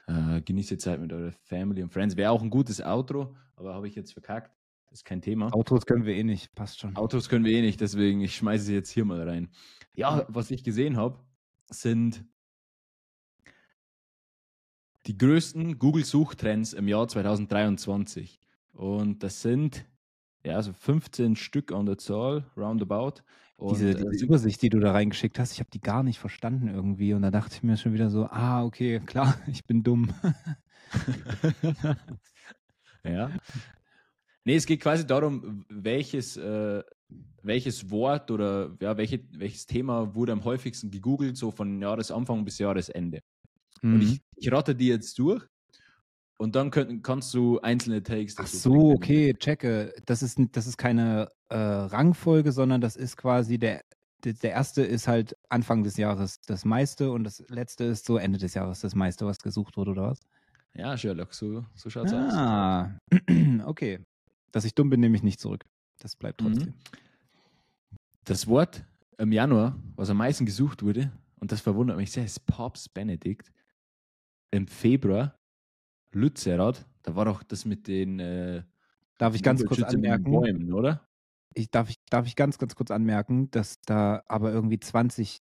Äh, genießt die Zeit mit eurer Family und Friends. Wäre auch ein gutes Outro, aber habe ich jetzt verkackt. Das ist kein Thema. Autos können wir eh nicht, passt schon. Autos können wir eh nicht, deswegen ich schmeiße sie jetzt hier mal rein. Ja, was ich gesehen habe, sind die größten Google-Suchtrends im Jahr 2023. Und das sind ja, also 15 Stück an der Zahl, roundabout. Und, diese, äh, diese Übersicht, die du da reingeschickt hast, ich habe die gar nicht verstanden irgendwie. Und da dachte ich mir schon wieder so, ah, okay, klar, ich bin dumm. ja. Nee, es geht quasi darum, welches, äh, welches Wort oder ja, welche, welches Thema wurde am häufigsten gegoogelt, so von Jahresanfang bis Jahresende. Mhm. Und ich, ich rate die jetzt durch und dann könnt, kannst du einzelne Takes. Ach so, okay, checke. Das ist, das ist keine äh, Rangfolge, sondern das ist quasi der, der erste ist halt Anfang des Jahres das meiste und das letzte ist so Ende des Jahres das meiste, was gesucht wurde, oder was? Ja, Sherlock, so, so schaut es ah, aus. okay. Dass ich dumm bin, nehme ich nicht zurück. Das bleibt mhm. trotzdem. Das Wort im Januar, was am meisten gesucht wurde, und das verwundert mich sehr, ist Pops Benedict. Im Februar Lützerath, da war doch das mit den äh, Darf ich ganz kurz anmerken, Bäumen, oder? Ich darf, ich darf ich ganz ganz kurz anmerken, dass da aber irgendwie 20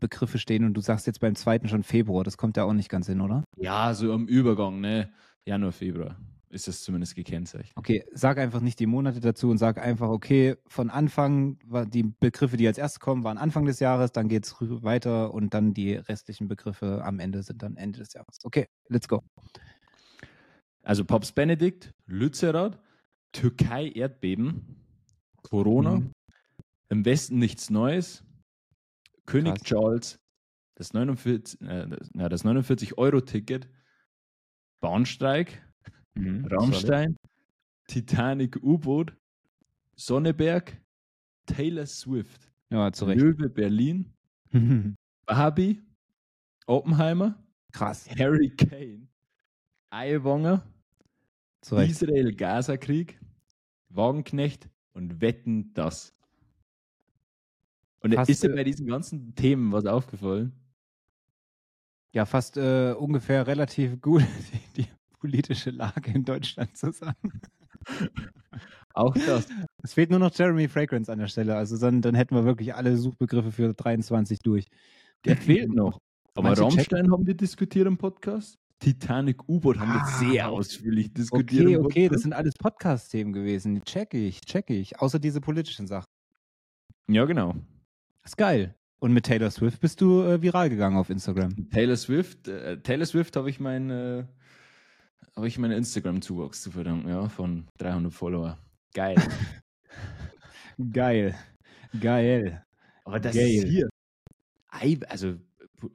Begriffe stehen und du sagst jetzt beim zweiten schon Februar, das kommt ja auch nicht ganz hin, oder? Ja, so am Übergang, ne? Januar, Februar ist das zumindest gekennzeichnet. Okay, sag einfach nicht die Monate dazu und sag einfach, okay, von Anfang, die Begriffe, die als erstes kommen, waren Anfang des Jahres, dann geht es weiter und dann die restlichen Begriffe am Ende sind dann Ende des Jahres. Okay, let's go. Also Pops Benedikt, Lützerath, Türkei Erdbeben, Corona, mhm. im Westen nichts Neues, König Krass. Charles, das 49, äh, das 49-Euro-Ticket, Bahnstreik, mhm. Rammstein, Titanic U-Boot, Sonneberg, Taylor Swift, ja, Löwe Berlin, Barbie, Oppenheimer, Krass. Harry Kane, Eiwanger, Israel-Gaza-Krieg, Wagenknecht und Wetten das. Und fast, ist dir bei diesen ganzen Themen was aufgefallen? Ja, fast äh, ungefähr relativ gut die, die, politische Lage in Deutschland zusammen. Auch das. Es fehlt nur noch Jeremy Fragrance an der Stelle. Also dann, dann hätten wir wirklich alle Suchbegriffe für 23 durch. Der fehlt noch. Aber Rammstein haben wir diskutiert im Podcast. Titanic U-Boot haben wir ah, sehr ausführlich diskutiert. Okay, okay, das sind alles Podcast-Themen gewesen. Check ich, check ich. Außer diese politischen Sachen. Ja, genau. Das ist geil. Und mit Taylor Swift bist du äh, viral gegangen auf Instagram. Taylor Swift, äh, Taylor Swift habe ich mein, äh, habe ich meinen Instagram-Zuwachs zu verdanken, ja, von 300 Follower. Geil. geil. Geil. Aber das Geil. ist hier, also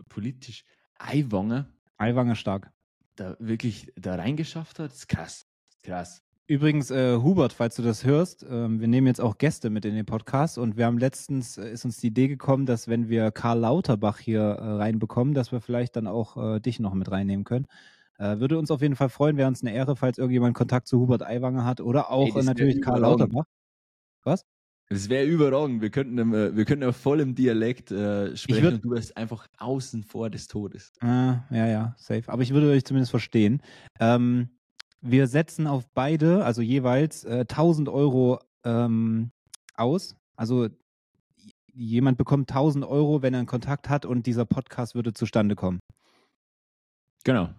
politisch, Eiwanger Aiwanger stark. Da wirklich da reingeschafft hat, ist krass. Krass. Übrigens, äh, Hubert, falls du das hörst, äh, wir nehmen jetzt auch Gäste mit in den Podcast und wir haben letztens, äh, ist uns die Idee gekommen, dass wenn wir Karl Lauterbach hier äh, reinbekommen, dass wir vielleicht dann auch äh, dich noch mit reinnehmen können. Äh, würde uns auf jeden Fall freuen, wäre uns eine Ehre, falls irgendjemand Kontakt zu Hubert Aiwanger hat oder auch Ey, natürlich Karl Lauterbach. Was? Das wäre überragend. Wir könnten, äh, wir könnten ja voll im Dialekt äh, sprechen würd, und du wärst einfach außen vor des Todes. Äh, ja, ja, safe. Aber ich würde euch zumindest verstehen. Ähm, wir setzen auf beide, also jeweils äh, 1000 Euro ähm, aus. Also jemand bekommt 1000 Euro, wenn er einen Kontakt hat und dieser Podcast würde zustande kommen. Genau.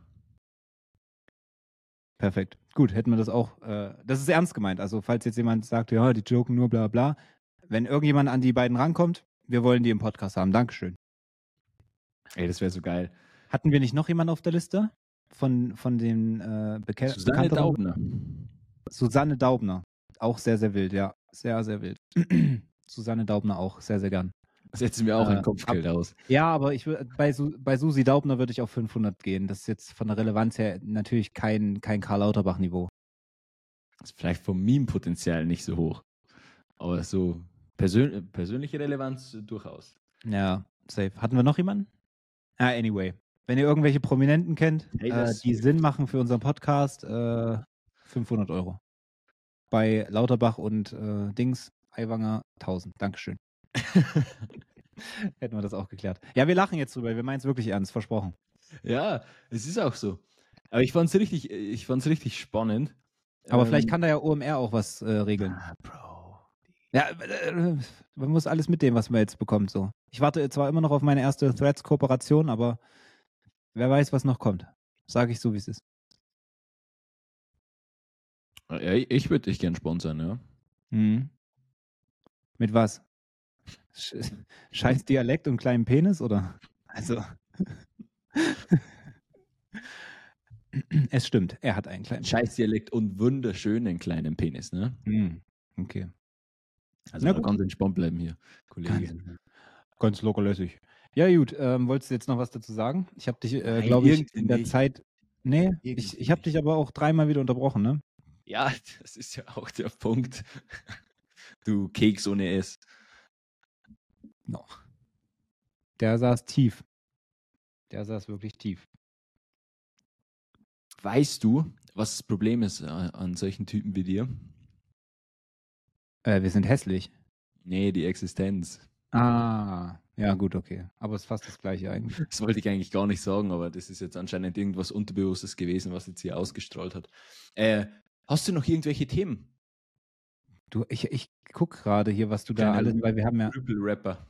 Perfekt. Gut, hätten wir das auch. Äh, das ist ernst gemeint. Also, falls jetzt jemand sagt, ja, die joken nur bla bla. Wenn irgendjemand an die beiden rankommt, wir wollen die im Podcast haben. Dankeschön. Ey, das wäre so geil. Hatten wir nicht noch jemanden auf der Liste? Von, von den äh, Beke Susanne Daubner. Susanne Daubner. Auch sehr, sehr wild, ja. Sehr, sehr wild. Susanne Daubner auch sehr, sehr gern. Setzen wir auch äh, ein Kopfgeld ab, aus. Ja, aber ich bei, Su, bei Susi Daubner würde ich auf 500 gehen. Das ist jetzt von der Relevanz her natürlich kein, kein Karl Lauterbach-Niveau. Ist vielleicht vom Meme-Potenzial nicht so hoch. Aber so persön persönliche Relevanz durchaus. Ja, safe. Hatten wir noch jemanden? Ah, anyway. Wenn ihr irgendwelche Prominenten kennt, hey, äh, die Sinn machen für unseren Podcast, äh, 500 Euro. Bei Lauterbach und äh, Dings, Aiwanger 1000. Dankeschön. Hätten wir das auch geklärt. Ja, wir lachen jetzt drüber. Wir meinen es wirklich ernst, versprochen. Ja, es ist auch so. Aber ich fand es richtig, richtig spannend. Aber ähm, vielleicht kann da ja OMR auch was äh, regeln. Ah, Bro. Ja, äh, man muss alles mitnehmen, was man jetzt bekommt. So. Ich warte zwar immer noch auf meine erste Threads-Kooperation, aber wer weiß, was noch kommt. Sage ich so, wie es ist. Ja, ich würde dich gern sponsern, ja. Mhm. Mit was? Scheiß Dialekt und kleinen Penis, oder? Also. es stimmt, er hat einen kleinen Scheiß Dialekt und wunderschönen kleinen Penis, ne? Mhm. Okay. Also Na, ganz entspannt bleiben hier, Kollege. Ganz, ganz locker lässig. Ja, gut. Ähm, wolltest du jetzt noch was dazu sagen? Ich habe dich, äh, glaube ich, in der nicht. Zeit. Nee, ich, ich habe dich aber auch dreimal wieder unterbrochen, ne? Ja, das ist ja auch der Punkt. Du Keks ohne S. Noch. Der saß tief. Der saß wirklich tief. Weißt du, was das Problem ist äh, an solchen Typen wie dir? Äh, wir sind hässlich. Nee, die Existenz. Ah, ja, gut, okay. Aber es ist fast das Gleiche eigentlich. Das wollte ich eigentlich gar nicht sagen, aber das ist jetzt anscheinend irgendwas Unterbewusstes gewesen, was jetzt hier ausgestrahlt hat. Äh, hast du noch irgendwelche Themen? Du, ich, ich guck gerade hier, was du da alles, weil wir haben ja. Rapper.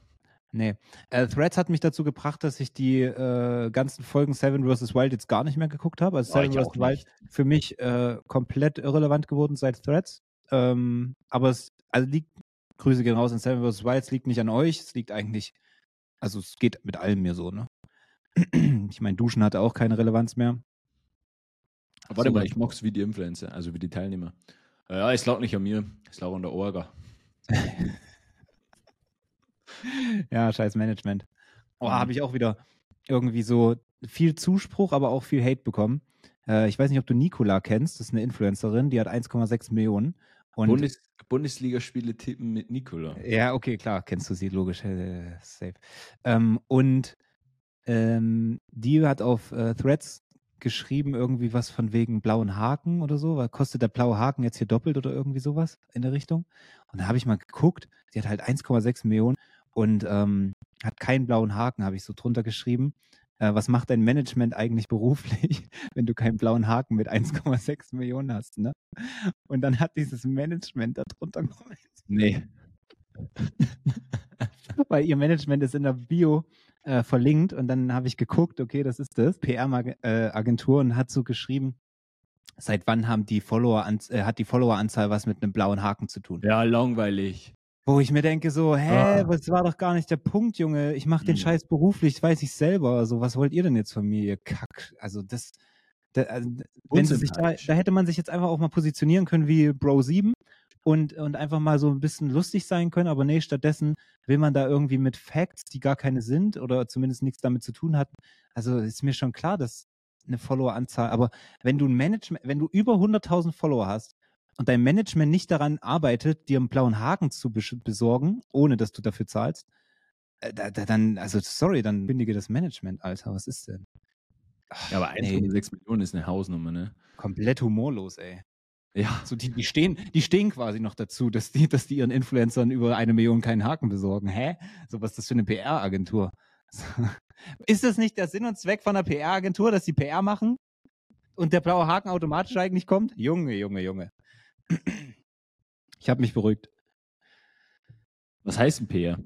Nee. Äh, Threads hat mich dazu gebracht, dass ich die äh, ganzen Folgen Seven vs. Wild jetzt gar nicht mehr geguckt habe. Also oh, Seven vs. Wild für mich äh, komplett irrelevant geworden seit Threads. Ähm, aber es also liegt, Grüße gehen raus in Seven vs. Wild, es liegt nicht an euch, es liegt eigentlich, also es geht mit allem mir so, ne? Ich meine, Duschen hatte auch keine Relevanz mehr. Warte so, mal, ich mach's wie die Influencer, also wie die Teilnehmer. Ja, es lag nicht an mir, es lag an der Orga. ja, scheiß Management. Oh, mhm. habe ich auch wieder irgendwie so viel Zuspruch, aber auch viel Hate bekommen. Äh, ich weiß nicht, ob du Nicola kennst, das ist eine Influencerin, die hat 1,6 Millionen. Und Bundes Bundesligaspiele tippen mit Nicola. Ja, okay, klar, kennst du sie, logisch, äh, safe. Ähm, und ähm, die hat auf äh, Threads geschrieben, irgendwie was von wegen blauen Haken oder so, weil kostet der blaue Haken jetzt hier doppelt oder irgendwie sowas in der Richtung. Und da habe ich mal geguckt, sie hat halt 1,6 Millionen und ähm, hat keinen blauen Haken, habe ich so drunter geschrieben. Äh, was macht dein Management eigentlich beruflich, wenn du keinen blauen Haken mit 1,6 Millionen hast? Ne? Und dann hat dieses Management da drunter kommentiert. Nee. Weil ihr Management ist in der Bio äh, verlinkt und dann habe ich geguckt, okay, das ist das, PR-Agentur äh, und hat so geschrieben, seit wann haben die Follower äh, hat die Followeranzahl was mit einem blauen Haken zu tun? Ja, langweilig. Wo ich mir denke so, hä, ah. das war doch gar nicht der Punkt, Junge. Ich mache den mhm. Scheiß beruflich, das weiß ich selber. Also, was wollt ihr denn jetzt von mir, ihr Kack? Also, das, da, also, wenn sie sich da, da hätte man sich jetzt einfach auch mal positionieren können wie Bro 7 und, und einfach mal so ein bisschen lustig sein können, aber nee, stattdessen will man da irgendwie mit Facts, die gar keine sind oder zumindest nichts damit zu tun hatten. Also ist mir schon klar, dass eine Followeranzahl, aber wenn du ein Management, wenn du über 100.000 Follower hast und dein Management nicht daran arbeitet, dir einen blauen Haken zu besorgen, ohne dass du dafür zahlst, äh, da, da, dann, also sorry, dann kündige das Management, Alter. Was ist denn? Ach, ja, aber 1,6 nee. Millionen ist eine Hausnummer, ne? Komplett humorlos, ey. Ja. So die, die, stehen, die stehen quasi noch dazu, dass die, dass die ihren Influencern über eine Million keinen Haken besorgen. Hä? So was ist das für eine PR-Agentur? Ist das nicht der Sinn und Zweck von einer PR-Agentur, dass sie PR machen und der blaue Haken automatisch eigentlich kommt? Junge, Junge, Junge. Ich habe mich beruhigt. Was heißt ein PR?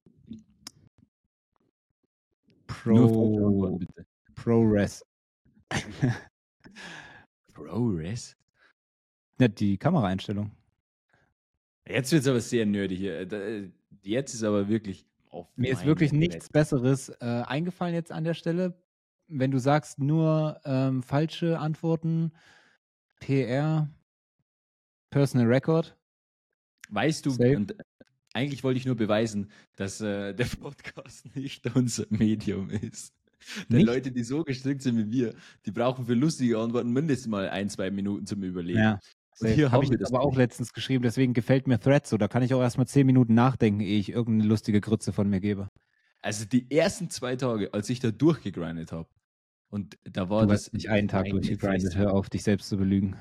Pro, ProRes. ProRes? Ja, die Kameraeinstellung. Jetzt wird es aber sehr nerdig hier. Jetzt ist aber wirklich. auf Mir ist wirklich Welt. nichts Besseres äh, eingefallen jetzt an der Stelle. Wenn du sagst nur ähm, falsche Antworten, PR, Personal Record. Weißt du, und eigentlich wollte ich nur beweisen, dass äh, der Podcast nicht unser Medium ist. Denn nicht? Leute, die so gestrickt sind wie wir, die brauchen für lustige Antworten mindestens mal ein, zwei Minuten zum Überlegen. Ja. Und hier habe ich das aber auch letztens geschrieben, deswegen gefällt mir Threads so. Da kann ich auch erstmal zehn Minuten nachdenken, ehe ich irgendeine lustige Grütze von mir gebe. Also die ersten zwei Tage, als ich da durchgegrindet habe, und da war du das. nicht einen Tag durchgegrindet, hör auf, dich selbst zu belügen.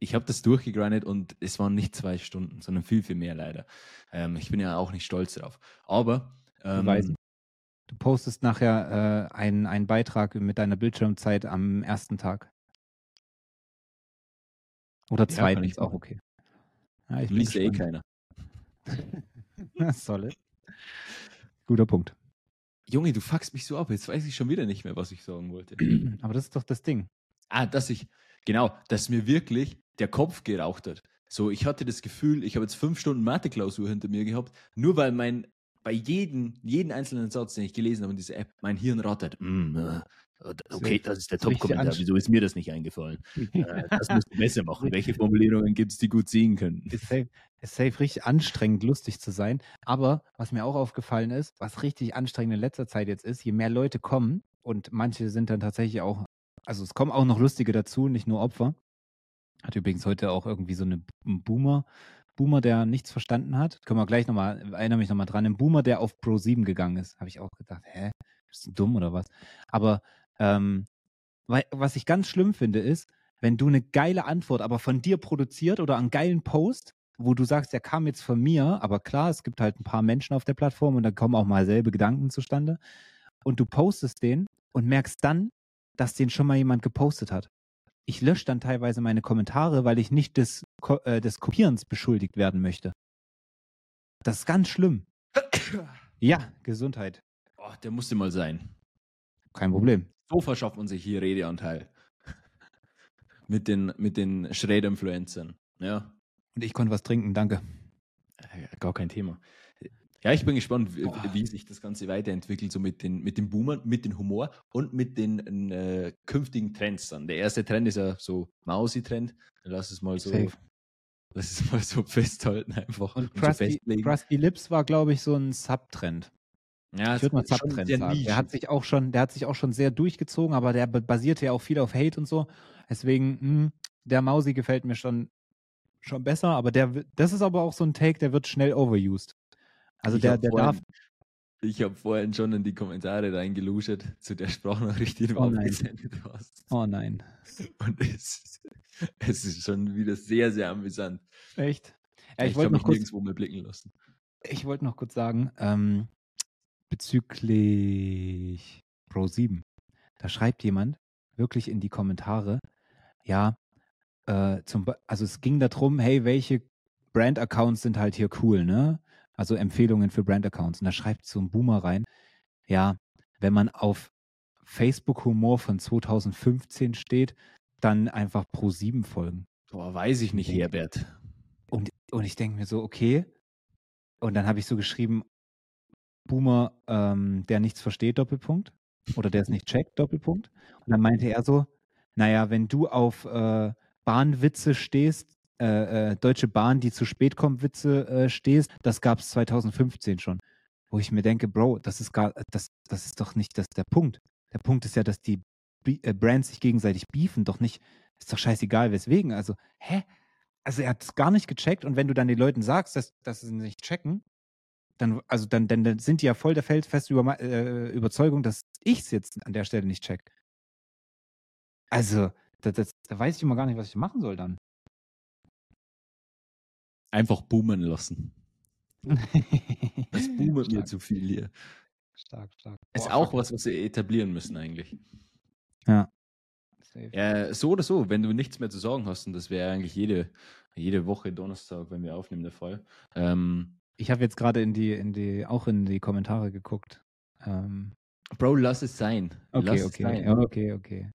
Ich habe das durchgegrindet und es waren nicht zwei Stunden, sondern viel, viel mehr leider. Ähm, ich bin ja auch nicht stolz drauf. Aber. Ähm, du postest nachher äh, einen, einen Beitrag mit deiner Bildschirmzeit am ersten Tag. Oder zweitens, ja, ist auch okay. Ja, ich Liest eh keiner. Solid. Guter Punkt. Junge, du fuckst mich so ab. Jetzt weiß ich schon wieder nicht mehr, was ich sagen wollte. Aber das ist doch das Ding. Ah, dass ich, genau, dass mir wirklich der Kopf geraucht hat. So, ich hatte das Gefühl, ich habe jetzt fünf Stunden Mathe-Klausur hinter mir gehabt, nur weil mein, bei jedem, jeden einzelnen Satz, den ich gelesen habe in dieser App, mein Hirn rattert. Mm, äh, Okay, das ist der Top-Kommentar. Wieso ist mir das nicht eingefallen? Äh, das musst du besser machen. Welche Formulierungen gibt es, die gut sehen können? Ist safe, ist safe richtig anstrengend, lustig zu sein. Aber was mir auch aufgefallen ist, was richtig anstrengend in letzter Zeit jetzt ist, je mehr Leute kommen und manche sind dann tatsächlich auch, also es kommen auch noch lustige dazu, nicht nur Opfer. Hat übrigens heute auch irgendwie so eine Boomer, Boomer, der nichts verstanden hat. Können wir gleich nochmal, erinnere mich nochmal dran, ein Boomer, der auf Pro 7 gegangen ist. Habe ich auch gedacht, hä? Bist du dumm oder was? Aber ähm, was ich ganz schlimm finde, ist, wenn du eine geile Antwort, aber von dir produziert oder einen geilen Post, wo du sagst, der kam jetzt von mir, aber klar, es gibt halt ein paar Menschen auf der Plattform und da kommen auch mal selbe Gedanken zustande. Und du postest den und merkst dann, dass den schon mal jemand gepostet hat. Ich lösche dann teilweise meine Kommentare, weil ich nicht des, äh, des Kopierens beschuldigt werden möchte. Das ist ganz schlimm. Ja, Gesundheit. Oh, der musste mal sein. Kein Problem. So verschafft man sich hier Redeanteil. mit den, mit den Schräder-Influencern. Ja. Und ich konnte was trinken, danke. Äh, gar kein Thema. Ja, ich bin gespannt, wie, wie, sich das Ganze weiterentwickelt, so mit den, mit den Boomern, mit dem Humor und mit den äh, künftigen Trends dann. Der erste Trend ist ja so Mausi-Trend. Lass es mal so. Safe. Lass es mal so festhalten einfach. Und, und Krusty, so Krusty Lips war, glaube ich, so ein Subtrend. Ja, ich würde mal Subtrend sagen. Der hat sich auch schon, der hat sich auch schon sehr durchgezogen, aber der basierte ja auch viel auf Hate und so. Deswegen, mh, hm, der Mausi gefällt mir schon, schon besser, aber der, das ist aber auch so ein Take, der wird schnell overused. Also ich der, der vorhin, darf. Ich habe vorhin schon in die Kommentare reingeluschert zu der Sprachnachricht, die du oh gesendet hast. Oh nein. Und es, es ist schon wieder sehr, sehr amüsant. Echt? Ja, ich, ich wollte noch kurz, nirgendwo mehr blicken lassen. Ich wollte noch kurz sagen, ähm, bezüglich Pro 7. Da schreibt jemand wirklich in die Kommentare, ja, äh, zum, also es ging darum, hey, welche Brand-Accounts sind halt hier cool, ne? Also Empfehlungen für Brand-Accounts. Und da schreibt so ein Boomer rein, ja, wenn man auf Facebook-Humor von 2015 steht, dann einfach Pro 7 folgen. Boah, weiß ich nicht, Herbert. Und, und ich denke mir so, okay. Und dann habe ich so geschrieben, Boomer, ähm, der nichts versteht, Doppelpunkt. Oder der es nicht checkt, Doppelpunkt. Und dann meinte er so, naja, wenn du auf äh, Bahnwitze stehst, äh, äh, Deutsche Bahn, die zu spät kommt, Witze äh, stehst, das gab es 2015 schon. Wo ich mir denke, Bro, das ist gar, das, das ist doch nicht das, der Punkt. Der Punkt ist ja, dass die äh, Brands sich gegenseitig beefen, doch nicht, ist doch scheißegal, weswegen. Also, hä? Also er hat es gar nicht gecheckt und wenn du dann den Leuten sagst, dass, dass sie nicht checken, dann, also dann, dann, dann sind die ja voll der feldfesten Über, äh, Überzeugung, dass ich es jetzt an der Stelle nicht check. Also, da, das, da weiß ich immer gar nicht, was ich machen soll dann. Einfach boomen lassen. das boomt mir zu viel hier. Stark, stark. Ist Boah, auch was, was wir etablieren müssen eigentlich. Ja. Ja, so oder so, wenn du nichts mehr zu sagen hast, und das wäre eigentlich jede, jede Woche Donnerstag, wenn wir aufnehmen, der Fall, ähm, ich habe jetzt gerade in die, in die, auch in die Kommentare geguckt. Ähm, Bro, lass es sein. Okay, lass okay, sein. okay, okay.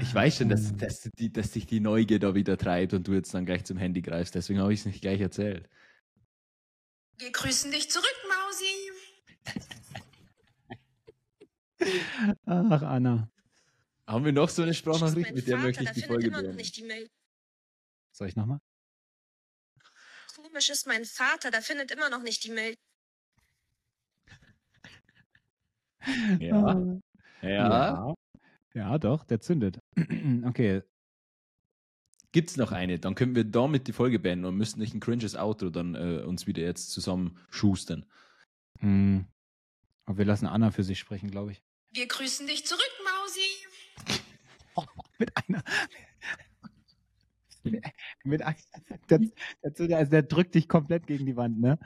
Ich weiß schon, dass, dass, die, dass dich die Neugier da wieder treibt und du jetzt dann gleich zum Handy greifst. Deswegen habe ich es nicht gleich erzählt. Wir grüßen dich zurück, Mausi. Ach, Anna. Haben wir noch so eine Sprachnachricht, mit der Vater, möchte ich die Folge beenden? Soll ich nochmal? Komisch ist mein Vater, der findet immer noch nicht die Mail. Ja. Ah. ja. Ja. Ja, doch, der zündet. okay. Gibt's noch eine? Dann können wir damit die Folge beenden und müssen nicht ein cringes Outro dann äh, uns wieder jetzt zusammen schustern. Hm. Aber wir lassen Anna für sich sprechen, glaube ich. Wir grüßen dich zurück, Mausi. Oh, mit einer. mit einer der, der, also der, drückt dich komplett gegen die Wand, ne?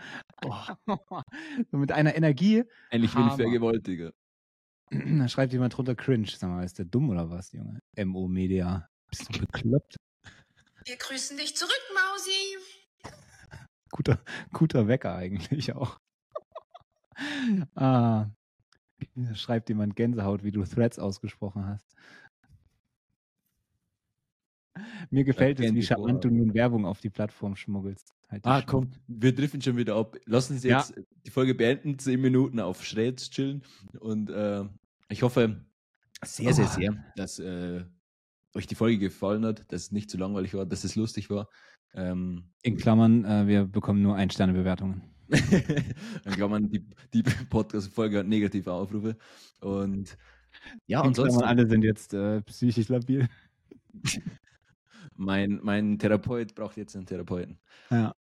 Oh. so mit einer Energie. Endlich bin ich Vergewaltiger. Da schreibt jemand drunter cringe. Sag mal, ist der dumm oder was, Junge? MO Media. Bist du bekloppt? Wir grüßen dich zurück, Mausi. Guter, guter Wecker eigentlich auch. ah, schreibt jemand Gänsehaut, wie du Threads ausgesprochen hast. Mir gefällt es, wie charmant du nun Werbung auf die Plattform schmuggelst. Halt ah, komm, wir driften schon wieder ab. Lass uns jetzt ja. die Folge beenden, zehn Minuten auf Schreds chillen. Und äh, ich hoffe sehr, sehr, oh. sehr, dass äh, euch die Folge gefallen hat, dass es nicht zu langweilig war, dass es lustig war. Ähm, In Klammern, äh, wir bekommen nur Ein-Sterne-Bewertungen. In Klammern, die, die Podcast-Folge hat negative Aufrufe. Und ja, In ansonsten. Klammern, alle sind jetzt äh, psychisch labil. mein, mein Therapeut braucht jetzt einen Therapeuten. Ja.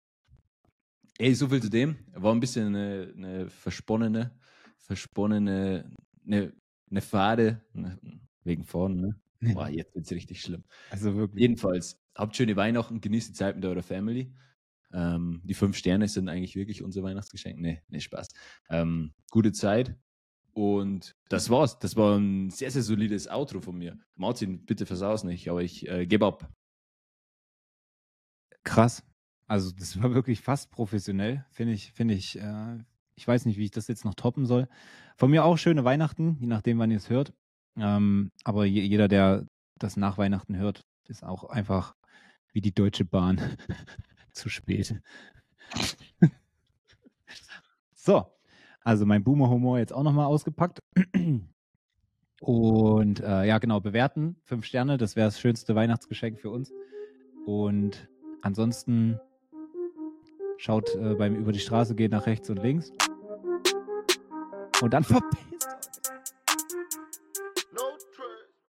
Ey, so viel zu dem. War ein bisschen eine, eine versponnene, versponnene, eine, eine Fade, ne, wegen vorne, ne? Boah, jetzt wird es richtig schlimm. Also wirklich. Jedenfalls, habt schöne Weihnachten, genießt die Zeit mit eurer Family. Ähm, die fünf Sterne sind eigentlich wirklich unser Weihnachtsgeschenk. Nee, nee, Spaß. Ähm, gute Zeit. Und das war's. Das war ein sehr, sehr solides Outro von mir. Martin, bitte versaus nicht, aber ich äh, gebe ab. Krass. Also, das war wirklich fast professionell, finde ich, finde ich. Äh, ich weiß nicht, wie ich das jetzt noch toppen soll. Von mir auch schöne Weihnachten, je nachdem, wann ihr es hört. Ähm, aber jeder, der das nach Weihnachten hört, ist auch einfach wie die Deutsche Bahn zu spät. so, also mein Boomer-Humor jetzt auch nochmal ausgepackt. Und äh, ja, genau, bewerten. Fünf Sterne, das wäre das schönste Weihnachtsgeschenk für uns. Und ansonsten schaut äh, beim Über die Straße gehen nach rechts und links. Und dann verpisst euch.